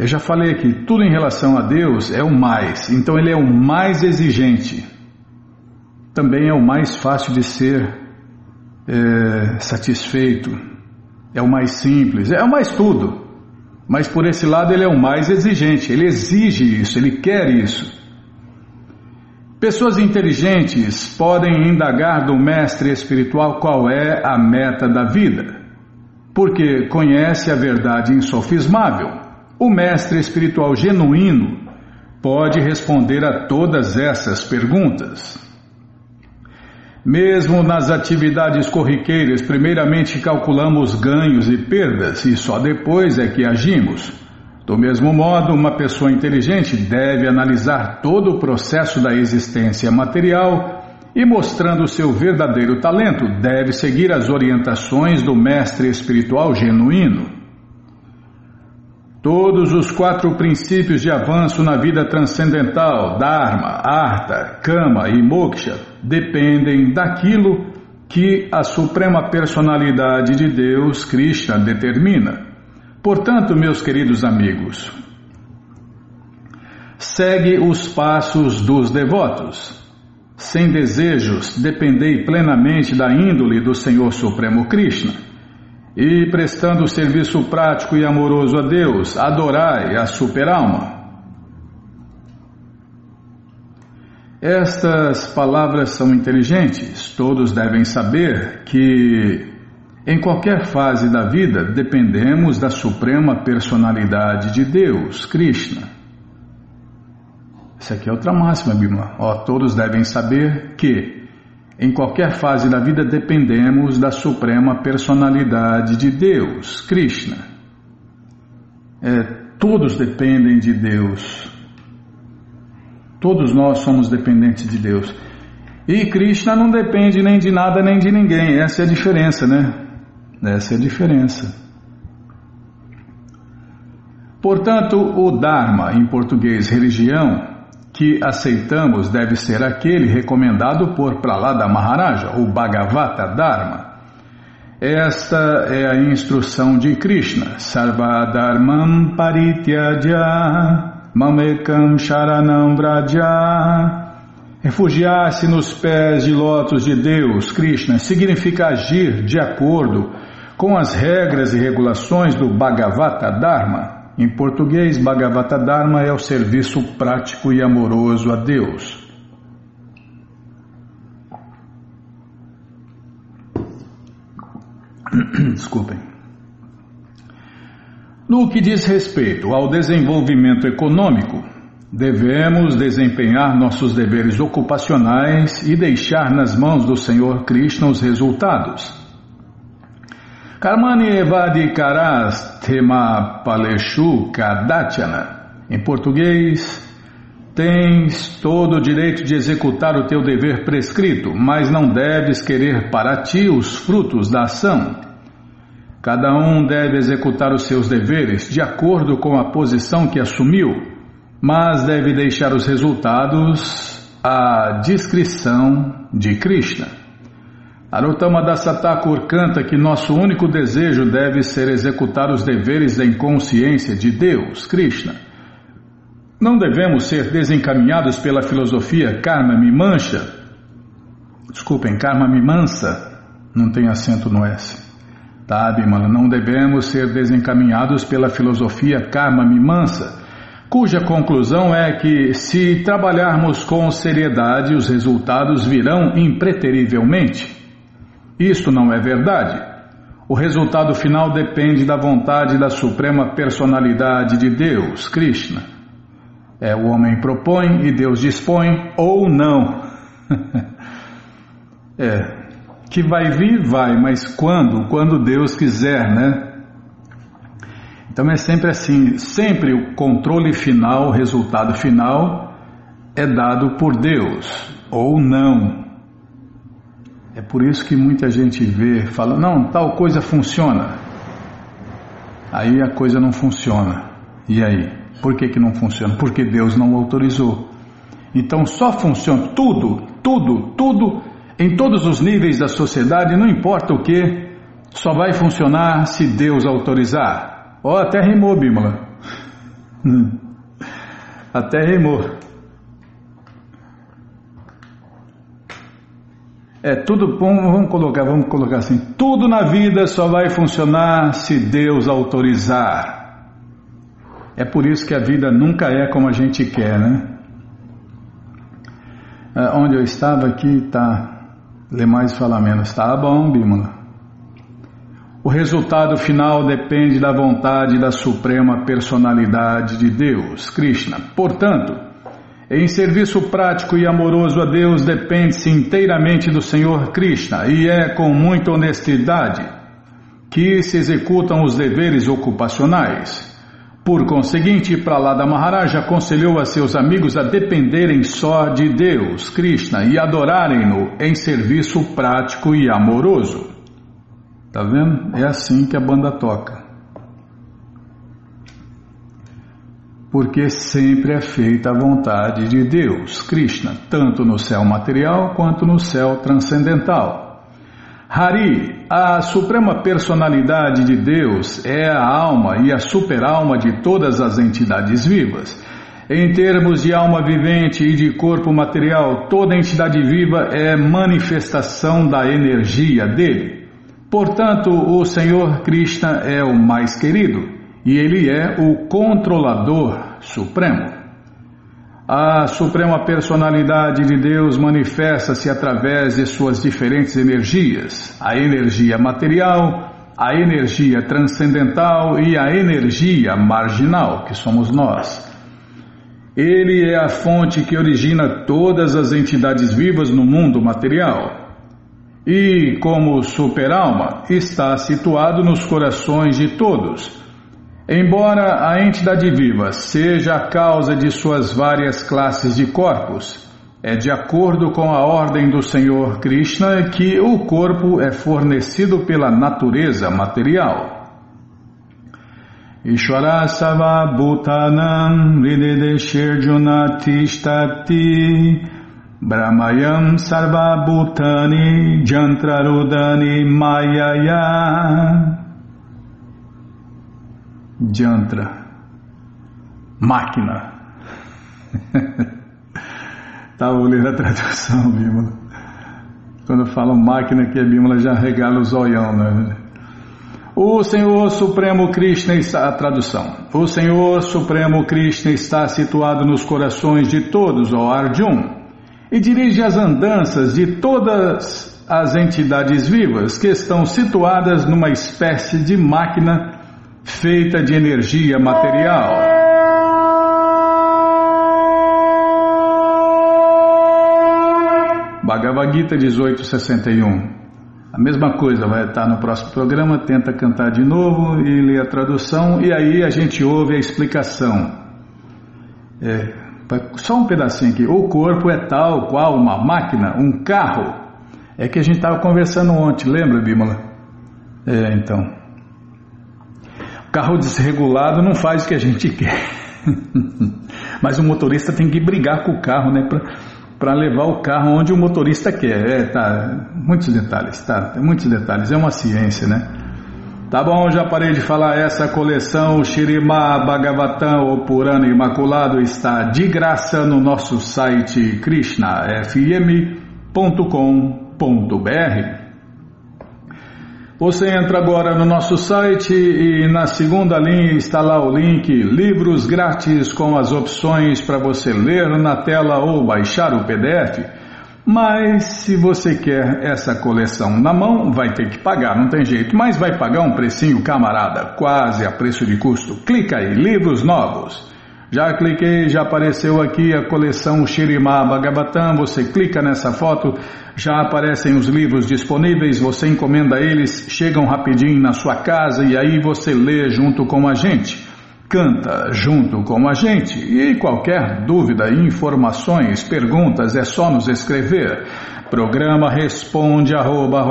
Eu já falei que tudo em relação a Deus é o mais, então Ele é o mais exigente. Também é o mais fácil de ser é, satisfeito, é o mais simples, é o mais tudo. Mas por esse lado ele é o mais exigente, ele exige isso, ele quer isso. Pessoas inteligentes podem indagar do mestre espiritual qual é a meta da vida, porque conhece a verdade insofismável. O mestre espiritual genuíno pode responder a todas essas perguntas. Mesmo nas atividades corriqueiras, primeiramente calculamos ganhos e perdas e só depois é que agimos. Do mesmo modo, uma pessoa inteligente deve analisar todo o processo da existência material e, mostrando seu verdadeiro talento, deve seguir as orientações do mestre espiritual genuíno. Todos os quatro princípios de avanço na vida transcendental, Dharma, Artha, Kama e Moksha, dependem daquilo que a Suprema Personalidade de Deus, Krishna, determina. Portanto, meus queridos amigos, segue os passos dos devotos. Sem desejos, dependei plenamente da índole do Senhor Supremo Krishna e prestando serviço prático e amoroso a Deus, adorai a superalma. Estas palavras são inteligentes, todos devem saber que em qualquer fase da vida dependemos da suprema personalidade de Deus, Krishna. Essa aqui é outra máxima, Bima. Ó, todos devem saber que em qualquer fase da vida dependemos da suprema personalidade de Deus, Krishna. É, todos dependem de Deus. Todos nós somos dependentes de Deus. E Krishna não depende nem de nada nem de ninguém. Essa é a diferença, né? Essa é a diferença. Portanto, o Dharma, em português religião, que aceitamos deve ser aquele recomendado por Pralada Maharaja, o Bhagavata Dharma. Esta é a instrução de Krishna. Sarvadharmam parityaja mamekam sharanam vraja. Refugiar-se nos pés de lótus de Deus, Krishna, significa agir de acordo com as regras e regulações do Bhagavata Dharma. Em português, Bhagavata Dharma é o serviço prático e amoroso a Deus. Desculpem. No que diz respeito ao desenvolvimento econômico, devemos desempenhar nossos deveres ocupacionais e deixar nas mãos do Senhor Krishna os resultados. Karmani evadikaras tema paleshu kadachana. Em português, tens todo o direito de executar o teu dever prescrito, mas não deves querer para ti os frutos da ação. Cada um deve executar os seus deveres de acordo com a posição que assumiu, mas deve deixar os resultados à discrição de Krishna. Aruttama Dasatakur canta que nosso único desejo deve ser executar os deveres da inconsciência de Deus, Krishna. Não devemos ser desencaminhados pela filosofia karma mimancha. Desculpem, karma mimansa. Não tem acento no S. Tá, Bimala? Não devemos ser desencaminhados pela filosofia karma mimansa cuja conclusão é que, se trabalharmos com seriedade, os resultados virão impreterivelmente. Isto não é verdade. O resultado final depende da vontade da Suprema Personalidade de Deus, Krishna. É, o homem propõe e Deus dispõe, ou não. é, que vai vir, vai, mas quando? Quando Deus quiser, né? Então é sempre assim, sempre o controle final, o resultado final é dado por Deus ou não. É por isso que muita gente vê, fala, não, tal coisa funciona. Aí a coisa não funciona. E aí? Por que, que não funciona? Porque Deus não autorizou. Então só funciona tudo, tudo, tudo, em todos os níveis da sociedade, não importa o que, só vai funcionar se Deus autorizar. Ó, oh, até rimou, Bímola. Até rimou. É tudo, vamos colocar, vamos colocar assim, tudo na vida só vai funcionar se Deus autorizar. É por isso que a vida nunca é como a gente quer, né? É, onde eu estava aqui, tá. Lê mais fala menos. Tá bom, Bímola. O resultado final depende da vontade da Suprema Personalidade de Deus, Krishna. Portanto, em serviço prático e amoroso a Deus depende-se inteiramente do Senhor Krishna e é com muita honestidade que se executam os deveres ocupacionais. Por conseguinte, Pralada Maharaj aconselhou a seus amigos a dependerem só de Deus, Krishna, e adorarem-no em serviço prático e amoroso. Tá vendo? É assim que a banda toca. Porque sempre é feita a vontade de Deus, Krishna, tanto no céu material quanto no céu transcendental. Hari, a suprema personalidade de Deus, é a alma e a superalma de todas as entidades vivas. Em termos de alma vivente e de corpo material, toda entidade viva é manifestação da energia dele. Portanto, o Senhor Krishna é o mais querido e ele é o controlador supremo. A suprema personalidade de Deus manifesta-se através de suas diferentes energias: a energia material, a energia transcendental e a energia marginal, que somos nós. Ele é a fonte que origina todas as entidades vivas no mundo material e, como superalma, está situado nos corações de todos. Embora a entidade viva seja a causa de suas várias classes de corpos, é de acordo com a ordem do Senhor Krishna que o corpo é fornecido pela natureza material. Ishvara Sava Bhutanam Ridedeshirjunatistati Brahmayam Sarva Bhutani Jantrarudani Mayaya Jantra Máquina Estava tá, lendo a tradução, Bímola. Quando falo máquina aqui, a Bímola já regala o zoião, né? O Senhor Supremo Krishna está, a tradução. O Senhor Supremo Krishna está situado nos corações de todos, ó Arjun e dirige as andanças de todas as entidades vivas que estão situadas numa espécie de máquina feita de energia material. Bhagavad Gita 1861 a mesma coisa, vai estar no próximo programa, tenta cantar de novo e ler a tradução, e aí a gente ouve a explicação. É, só um pedacinho aqui. O corpo é tal qual uma máquina, um carro. É que a gente estava conversando ontem, lembra, Bímola? É, então. O carro desregulado não faz o que a gente quer. Mas o motorista tem que brigar com o carro, né? para levar o carro onde o motorista quer. É, tá, muitos detalhes, tá, muitos detalhes, é uma ciência, né? Tá bom, já parei de falar. Essa coleção Shirima Bhagavatam, o Purana Imaculado, está de graça no nosso site krishnafm.com.br. Você entra agora no nosso site e na segunda linha está lá o link Livros Grátis com as opções para você ler na tela ou baixar o PDF. Mas se você quer essa coleção na mão, vai ter que pagar, não tem jeito. Mas vai pagar um precinho, camarada, quase a preço de custo. Clica aí, livros novos. Já cliquei, já apareceu aqui a coleção Shirima Bhagavatam. Você clica nessa foto, já aparecem os livros disponíveis. Você encomenda eles, chegam rapidinho na sua casa e aí você lê junto com a gente canta junto com a gente. E qualquer dúvida, informações, perguntas, é só nos escrever. Programa responde arroba,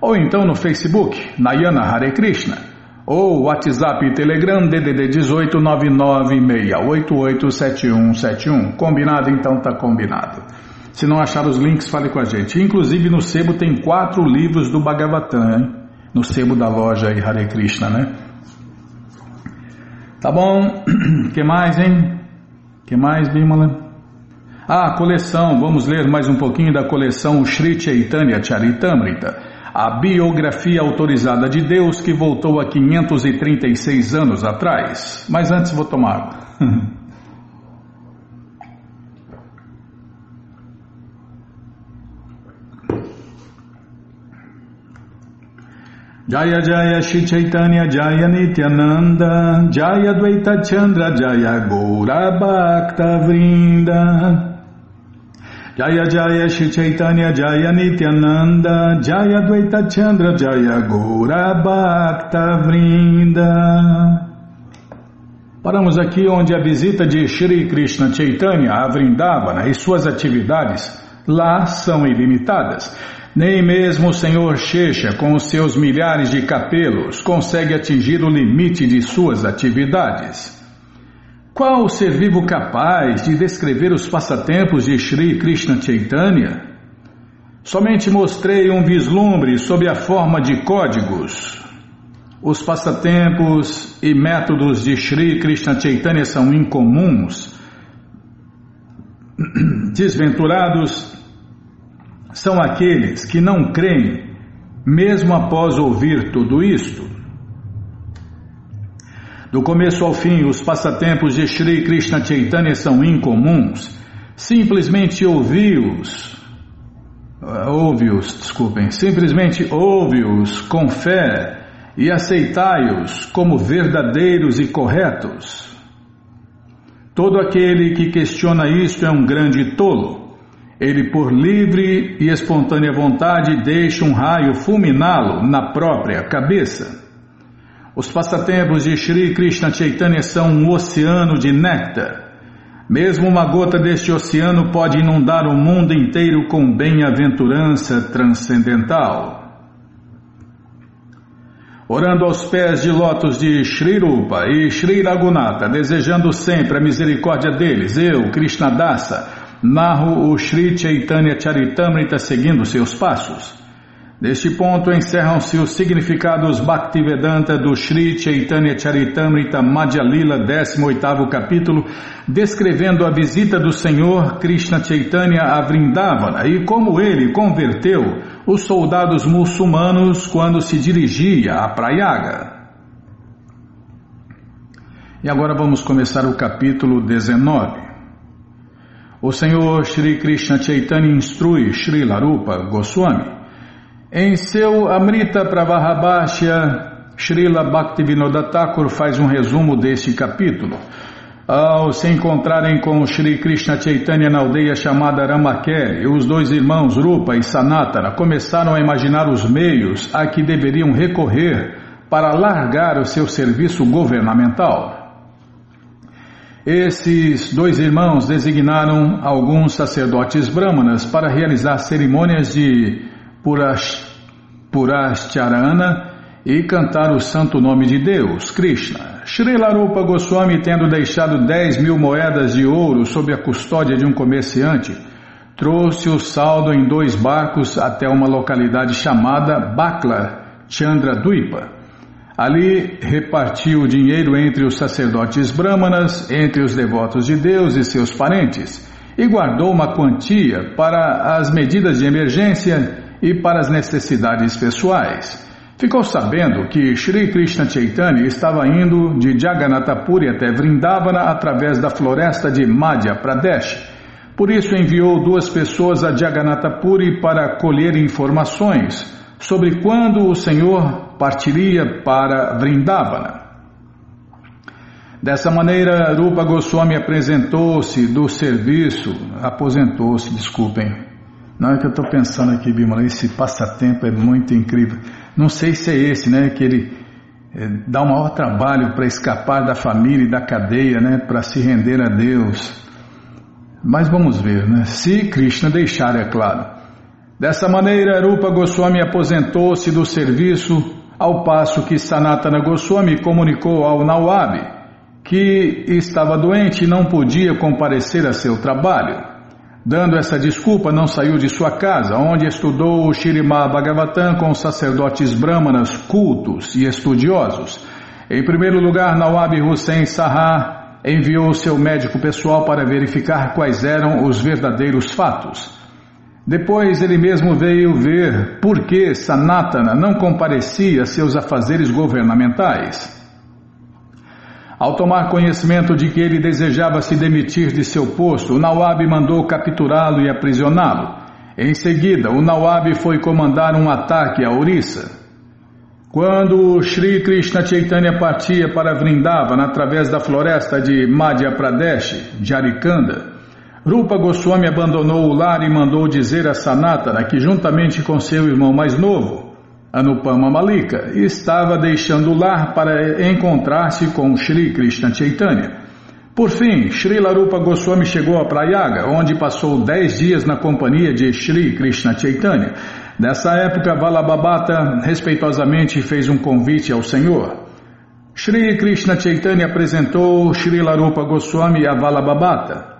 ou então no Facebook, Nayana Hare Krishna, ou WhatsApp e Telegram DDD 18 996887171. Combinado? Então tá combinado. Se não achar os links, fale com a gente. Inclusive no sebo tem quatro livros do Bhagavatam, hein? no sebo da loja Hare Krishna, né? Tá bom. que mais, hein? que mais, Bimala? Ah, coleção. Vamos ler mais um pouquinho da coleção Sri Chaitanya Charitamrita, a biografia autorizada de Deus que voltou há 536 anos atrás. Mas antes vou tomar água. Jaya Jaya Shri Chaitanya Jaya Nityananda Jaya Dvaita Chandra Jaya Gaura Bhakta Vrinda Jaya Jaya Shri Chaitanya Jaya Nityananda Jaya Dvaita Chandra Jaya Gaura Bhakta Vrinda Paramos aqui onde a visita de Shri Krishna Chaitanya a Vrindavana e suas atividades lá são ilimitadas. Nem mesmo o senhor Checha, com os seus milhares de capelos, consegue atingir o limite de suas atividades. Qual ser vivo capaz de descrever os passatempos de Sri Krishna Chaitanya? Somente mostrei um vislumbre sob a forma de códigos. Os passatempos e métodos de Sri Krishna Chaitanya são incomuns. Desventurados são aqueles que não creem, mesmo após ouvir tudo isto. Do começo ao fim, os passatempos de Sri Krishna Chaitanya são incomuns. Simplesmente ouvi-os, ouve-os, desculpem, simplesmente ouve-os com fé e aceitai-os como verdadeiros e corretos. Todo aquele que questiona isto é um grande tolo ele por livre e espontânea vontade deixa um raio fulminá-lo na própria cabeça. Os passatempos de Sri Krishna Chaitanya são um oceano de néctar. Mesmo uma gota deste oceano pode inundar o mundo inteiro com bem-aventurança transcendental. Orando aos pés de lótus de Sri Rupa e Sri Raghunatha, desejando sempre a misericórdia deles, eu, Krishna Dasa, narro o Sri Chaitanya Charitamrita seguindo seus passos. Neste ponto encerram-se os significados Bhaktivedanta do Sri Chaitanya Charitamrita Madhya Lila, 18º capítulo, descrevendo a visita do Senhor Krishna Chaitanya a Vrindavana e como ele converteu os soldados muçulmanos quando se dirigia a Prayaga. E agora vamos começar o capítulo 19. O Senhor Sri Krishna Chaitanya instrui Sri Larupa Goswami. Em seu Amrita Pravahabhashya, Srila Bhaktivinoda Thakur faz um resumo deste capítulo. Ao se encontrarem com Sri Krishna Chaitanya na aldeia chamada Ramakeri, os dois irmãos Rupa e Sanatana começaram a imaginar os meios a que deveriam recorrer para largar o seu serviço governamental. Esses dois irmãos designaram alguns sacerdotes brahmanas para realizar cerimônias de Purash, Purashcharana e cantar o santo nome de Deus, Krishna. Srila Rupa Goswami, tendo deixado 10 mil moedas de ouro sob a custódia de um comerciante, trouxe o saldo em dois barcos até uma localidade chamada Bakla Chandra Dwipa. Ali repartiu o dinheiro entre os sacerdotes brahmanas, entre os devotos de Deus e seus parentes, e guardou uma quantia para as medidas de emergência e para as necessidades pessoais. Ficou sabendo que Sri Krishna Chaitanya estava indo de Jagannatha Puri até Vrindavana através da floresta de Madhya Pradesh. Por isso enviou duas pessoas a Jagannatha Puri para colher informações sobre quando o Senhor partiria para Vrindavana. Dessa maneira, Rupa Goswami apresentou-se do serviço, aposentou-se, desculpem, não é que eu estou pensando aqui, Bimala, esse passatempo é muito incrível. Não sei se é esse, né, que ele é, dá o maior trabalho para escapar da família e da cadeia, né, para se render a Deus. Mas vamos ver, né, se Krishna deixar, é claro. Dessa maneira, Rupa Goswami aposentou-se do serviço, ao passo que Sanatana Goswami comunicou ao Nawab que estava doente e não podia comparecer a seu trabalho. Dando essa desculpa, não saiu de sua casa, onde estudou o Shirimá Bhagavatam com sacerdotes brahmanas cultos e estudiosos. Em primeiro lugar, Nawab Hussein Sahar enviou seu médico pessoal para verificar quais eram os verdadeiros fatos. Depois ele mesmo veio ver por que Sanatana não comparecia a seus afazeres governamentais. Ao tomar conhecimento de que ele desejava se demitir de seu posto, o Nawab mandou capturá-lo e aprisioná-lo. Em seguida, o Nawab foi comandar um ataque a Orissa. Quando Sri Krishna Chaitanya partia para Vrindavan através da floresta de Madhya Pradesh, Jarikanda, Rupa Goswami abandonou o lar e mandou dizer a Sanatana que, juntamente com seu irmão mais novo, Anupama Malika estava deixando o lar para encontrar-se com Sri Krishna Chaitanya. Por fim, Sri Larupa Goswami chegou a Prayaga, onde passou dez dias na companhia de Sri Krishna Chaitanya. Nessa época, Valabhabata respeitosamente fez um convite ao Senhor. Sri Krishna Chaitanya apresentou Sri Larupa Goswami a Valabhabata.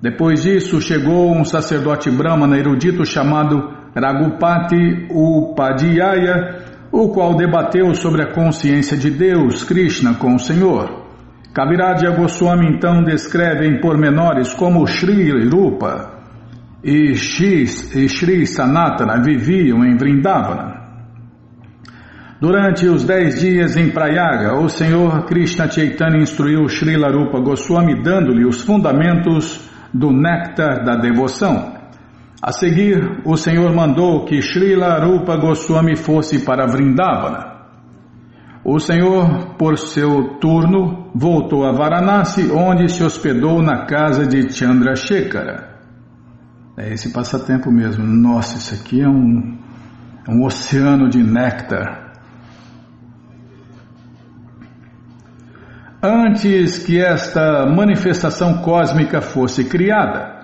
Depois disso, chegou um sacerdote brahmana erudito chamado Raghupati Upadhyaya, o qual debateu sobre a consciência de Deus, Krishna, com o Senhor. Kaviraja Goswami então descreve em pormenores como Sri Rupa e Shri Sanatana viviam em Vrindavana. Durante os dez dias em Prayaga, o Senhor Krishna Chaitanya instruiu Sri Larupa Goswami dando-lhe os fundamentos do néctar da devoção. A seguir, o Senhor mandou que Srila Rupa Goswami fosse para Vrindavana. O Senhor, por seu turno, voltou a Varanasi, onde se hospedou na casa de Chandrasekhara. É esse passatempo mesmo. Nossa, isso aqui é um, um oceano de néctar. Antes que esta manifestação cósmica fosse criada,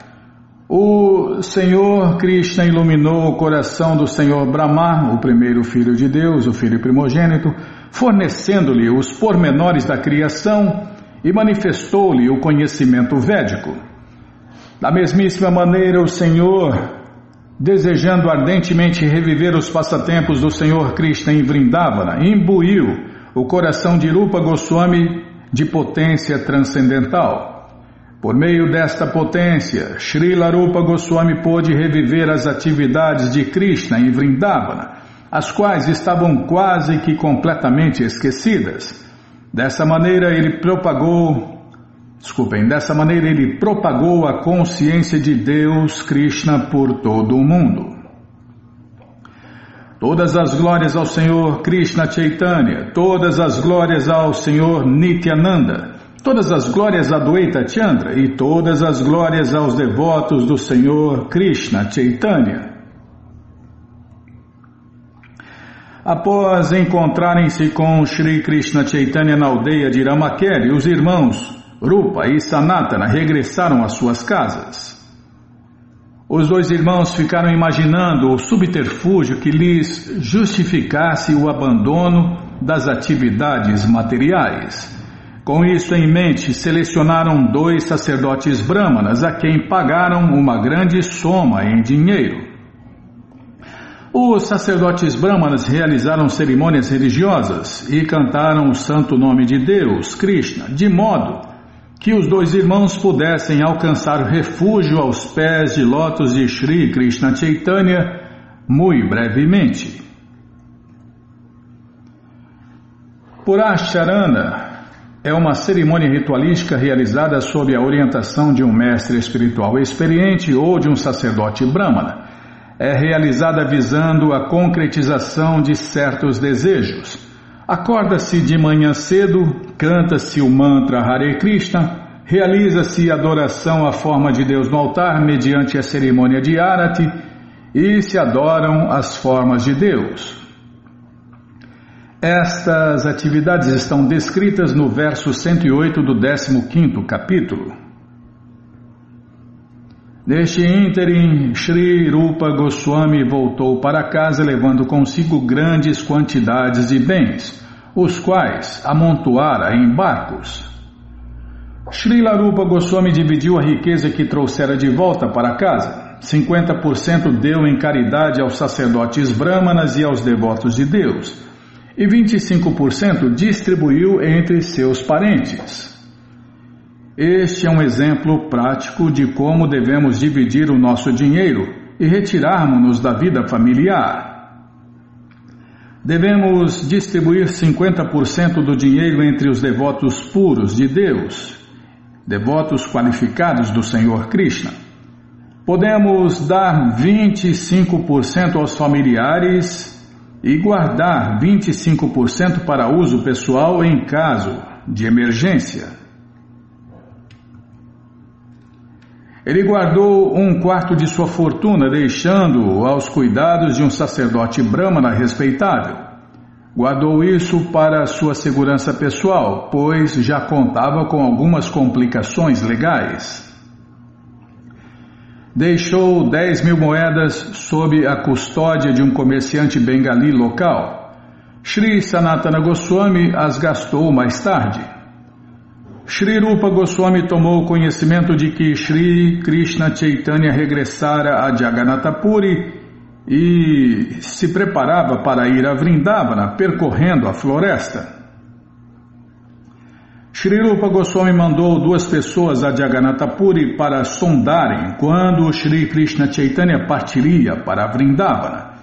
o Senhor Krishna iluminou o coração do Senhor Brahma, o primeiro filho de Deus, o filho primogênito, fornecendo-lhe os pormenores da criação e manifestou-lhe o conhecimento védico. Da mesmíssima maneira, o Senhor, desejando ardentemente reviver os passatempos do Senhor Krishna em Vrindavana, imbuiu o coração de Rupa Goswami de potência transcendental. Por meio desta potência, Sri Larupa Goswami pôde reviver as atividades de Krishna em Vrindavana, as quais estavam quase que completamente esquecidas. Dessa maneira ele propagou, desculpem, dessa maneira ele propagou a consciência de Deus Krishna por todo o mundo. Todas as glórias ao Senhor Krishna Chaitanya, todas as glórias ao Senhor Nityananda, Todas as glórias a Dwaita Chandra e todas as glórias aos devotos do Senhor Krishna Chaitanya. Após encontrarem-se com Sri Krishna Chaitanya na aldeia de Ramakeli, os irmãos Rupa e Sanatana regressaram às suas casas. Os dois irmãos ficaram imaginando o subterfúgio que lhes justificasse o abandono das atividades materiais. Com isso em mente, selecionaram dois sacerdotes brahmanas a quem pagaram uma grande soma em dinheiro. Os sacerdotes brahmanas realizaram cerimônias religiosas e cantaram o santo nome de Deus, Krishna, de modo que os dois irmãos pudessem alcançar refúgio aos pés de lótus de Sri Krishna Chaitanya muito brevemente. Purasharana é uma cerimônia ritualística realizada sob a orientação de um mestre espiritual experiente ou de um sacerdote brahmana é realizada visando a concretização de certos desejos. Acorda-se de manhã cedo, canta-se o mantra Hare Krishna, realiza-se adoração à forma de Deus no altar mediante a cerimônia de Arati e se adoram as formas de Deus. Estas atividades estão descritas no verso 108 do 15 capítulo. Neste ínterim, Sri Rupa Goswami voltou para casa levando consigo grandes quantidades de bens, os quais amontoara em barcos. Sri Larupa Goswami dividiu a riqueza que trouxera de volta para casa. 50% deu em caridade aos sacerdotes brahmanas e aos devotos de Deus, e 25% distribuiu entre seus parentes. Este é um exemplo prático de como devemos dividir o nosso dinheiro e retirarmos-nos da vida familiar. Devemos distribuir 50% do dinheiro entre os devotos puros de Deus, devotos qualificados do Senhor Krishna. Podemos dar 25% aos familiares e guardar 25% para uso pessoal em caso de emergência. Ele guardou um quarto de sua fortuna, deixando-o aos cuidados de um sacerdote brahmana respeitável. Guardou isso para sua segurança pessoal, pois já contava com algumas complicações legais. Deixou 10 mil moedas sob a custódia de um comerciante bengali local. Sri Sanatana Goswami as gastou mais tarde. Shri Rupa Goswami tomou conhecimento de que Shri Krishna Chaitanya regressara a Jagannatha Puri e se preparava para ir a Vrindavana, percorrendo a floresta. Shri Rupa Goswami mandou duas pessoas a Jagannatha Puri para sondarem quando Shri Krishna Chaitanya partiria para Vrindavana.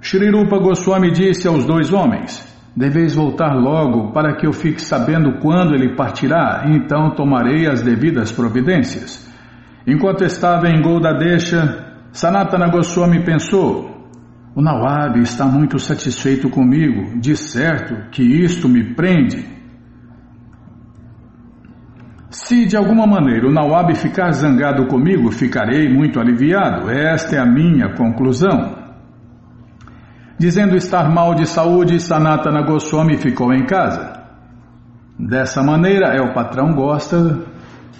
Shri Rupa Goswami disse aos dois homens: Deveis voltar logo para que eu fique sabendo quando ele partirá, então tomarei as devidas providências. Enquanto estava em Goldadesha, Sanatana Goswami pensou: O Nawab está muito satisfeito comigo, de certo que isto me prende. Se de alguma maneira o Nawab ficar zangado comigo, ficarei muito aliviado. Esta é a minha conclusão. Dizendo estar mal de saúde, Sanatana Goswami ficou em casa. Dessa maneira, é o patrão gosta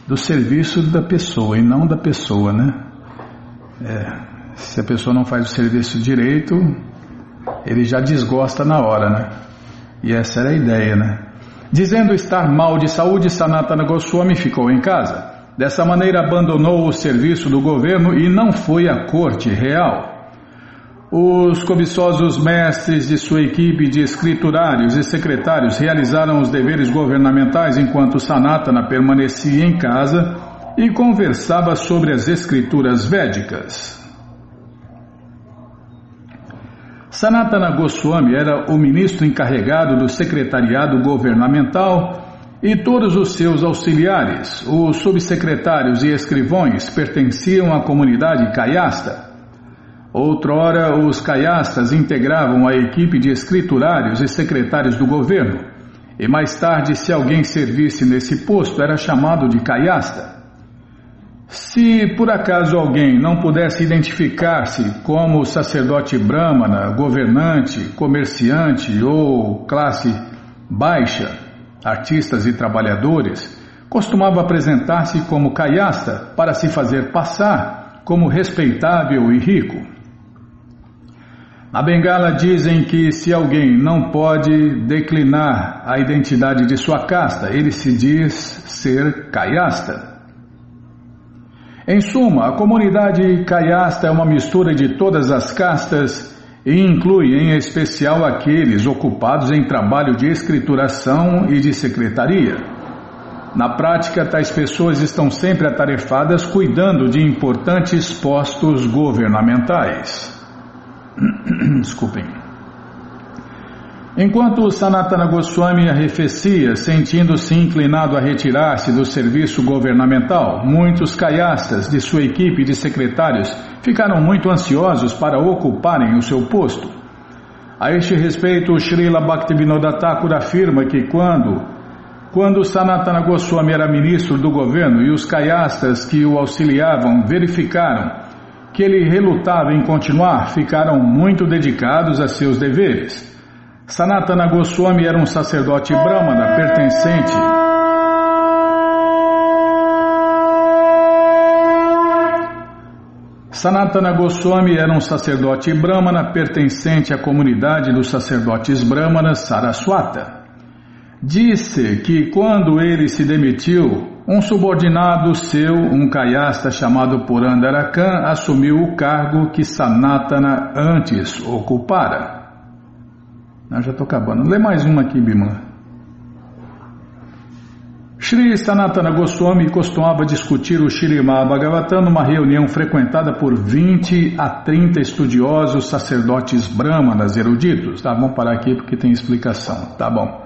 do serviço da pessoa e não da pessoa, né? É, se a pessoa não faz o serviço direito, ele já desgosta na hora, né? E essa era a ideia, né? Dizendo estar mal de saúde, Sanatana Goswami ficou em casa. Dessa maneira, abandonou o serviço do governo e não foi à corte real. Os cobiçosos mestres de sua equipe de escriturários e secretários realizaram os deveres governamentais enquanto Sanatana permanecia em casa e conversava sobre as escrituras védicas. Sanatana Goswami era o ministro encarregado do secretariado governamental e todos os seus auxiliares, os subsecretários e escrivões, pertenciam à comunidade caiasta. Outrora, os caiastas integravam a equipe de escriturários e secretários do governo, e mais tarde, se alguém servisse nesse posto, era chamado de caiasta. Se por acaso alguém não pudesse identificar-se como sacerdote brahmana, governante, comerciante ou classe baixa, artistas e trabalhadores, costumava apresentar-se como caiasta para se fazer passar como respeitável e rico. Na Bengala dizem que se alguém não pode declinar a identidade de sua casta, ele se diz ser caiasta. Em suma, a comunidade caiasta é uma mistura de todas as castas e inclui em especial aqueles ocupados em trabalho de escrituração e de secretaria. Na prática, tais pessoas estão sempre atarefadas cuidando de importantes postos governamentais. Desculpem. Enquanto Sanatana Goswami arrefecia, sentindo-se inclinado a retirar-se do serviço governamental, muitos caiastas de sua equipe de secretários ficaram muito ansiosos para ocuparem o seu posto. A este respeito, Srila Bhaktivinoda Thakur afirma que quando, quando Sanatana Goswami era ministro do governo e os caiastas que o auxiliavam verificaram que ele relutava em continuar, ficaram muito dedicados a seus deveres. Sanatana Goswami era um sacerdote brahmana pertencente Sanatana Goswami era um sacerdote brahmana pertencente à comunidade dos sacerdotes brahmanas Saraswata. Disse que quando ele se demitiu, um subordinado seu, um caiasta chamado Purandarakan, assumiu o cargo que Sanatana antes ocupara. Ah, já estou acabando. Lê mais uma aqui, Bimala. Shri Sanatana Goswami costumava discutir o Shirimá Bhagavatam numa reunião frequentada por 20 a 30 estudiosos sacerdotes brahmanas eruditos. Tá, vamos parar aqui porque tem explicação. Tá bom.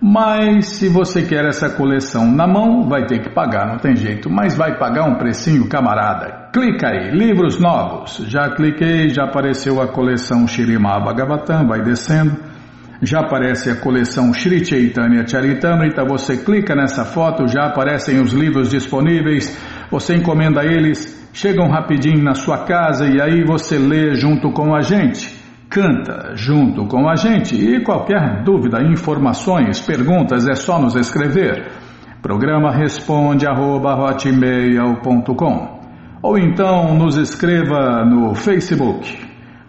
Mas se você quer essa coleção na mão, vai ter que pagar, não tem jeito. Mas vai pagar um precinho, camarada. Clica aí, livros novos. Já cliquei, já apareceu a coleção Shirima Bhagavatam, vai descendo. Já aparece a coleção Shri Chaitanya Charitamrita. Você clica nessa foto, já aparecem os livros disponíveis. Você encomenda eles, chegam rapidinho na sua casa e aí você lê junto com a gente canta junto com a gente e qualquer dúvida, informações, perguntas é só nos escrever. Programa responde arroba, ou então nos escreva no Facebook,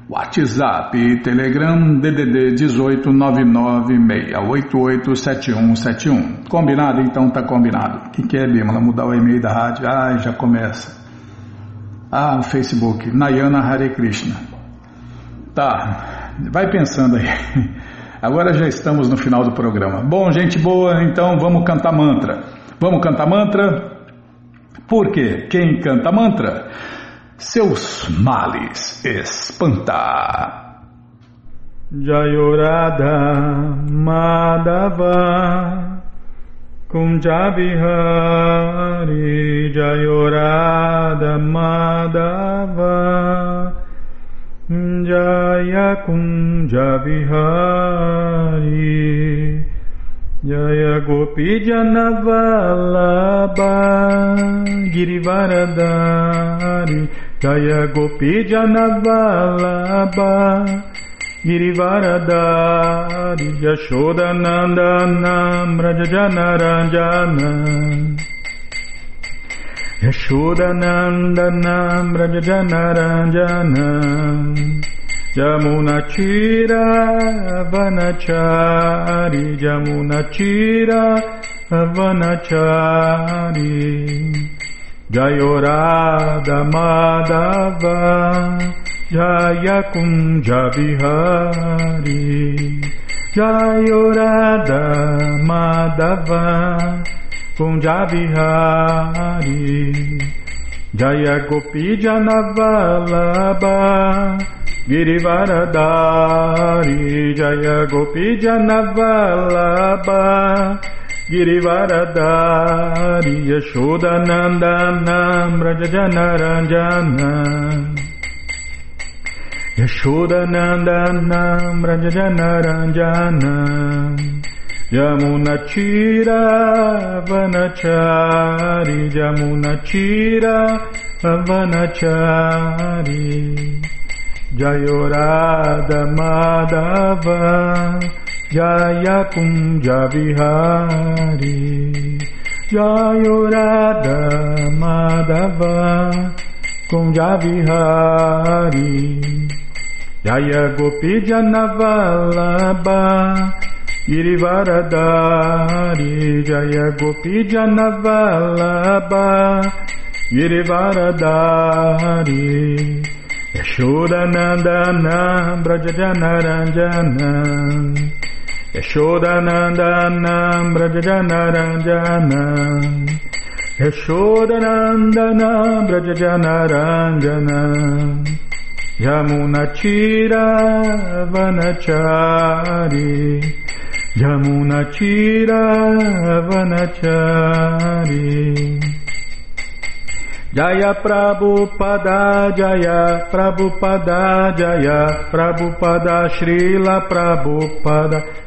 WhatsApp Telegram DDD 18996887171. Combinado? Então tá combinado. O que, que é, Bímola? Mudar o e-mail da rádio? Ah, já começa. Ah, o Facebook, Nayana Hare Krishna. Tá, vai pensando aí. Agora já estamos no final do programa. Bom, gente boa, então vamos cantar mantra. Vamos cantar mantra? Por quê? Quem canta mantra, seus males espanta. Jayorada Madhava Kunjabihari Jayorada Madhava Jaya Kunja Vihari Jaya Gopi Janavalabha Girivaradari Jaya Gopi Janavalabha Girivaradari Yashodanandana Brajajanaranjana Vanachari Jamunachira Vanachari Jayorada Madhava Jaya Kunja Vihari Jayorada Madhava Kunjabihari Jaya Gopi Janavalabha Girivaradari Jaya Gopi Janavalabha Girivaradari Yashodanandanam Rajajanaranjanam Yashodanandanam Rajajanaranjanam Yamunatira Vanachari. Yamunatira Vanachari. Jayorada Madhava Jayakunja Vihari. Jayorada Madhava Kunja Vihari. Jaya Gopi Girivaradari Jaya Gopi Janavalabha Girivaradari Yashodanandana Brajajanaranjana Yashodanandana Brajajanaranjana Yashodanandana Brajajanaranjana Yamunachira Vanachari Yamunachira Vanachari. Jaya Prabhupada Jaya Prabhupada Jaya Prabhupada Srila Prabhupada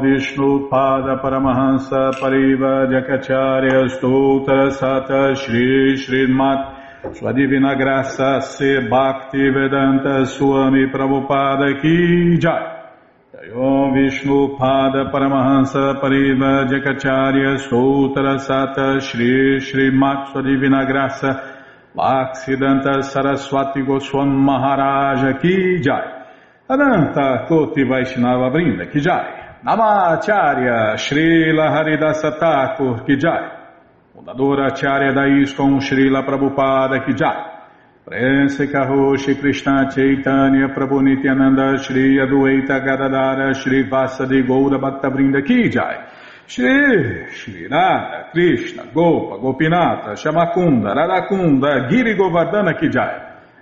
Vishnu Pada Paramahansa Pariva Jakacharya Stoutra Sata Shri Srimat Sua Divina Graça Se Bhakti Vedanta Swami Prabhupada Ki Jai. Om Vishnu Pada Paramahansa Pariva Jakacharya Stoutra Sata Shri Srimat Sua Divina Graça Bhaksidanta Saraswati Goswam Maharaja Ki Jai. Ananta Koti Vaishnava Brinda Ki Jai Namacharya Srila Haridasa Thakur Kijai, fundadora Acharya da ISKCON Srila Prabhupada Kijai, Prense Karoshi Krishna Chaitanya Prabhu Nityananda Shri Adueita Gadadara Shri Vasadi Goura Bhaktavrinda Kijai, Shri Shri Krishna Gopa Gopinata Shamakunda Radakunda Giri Govardhana Kijai,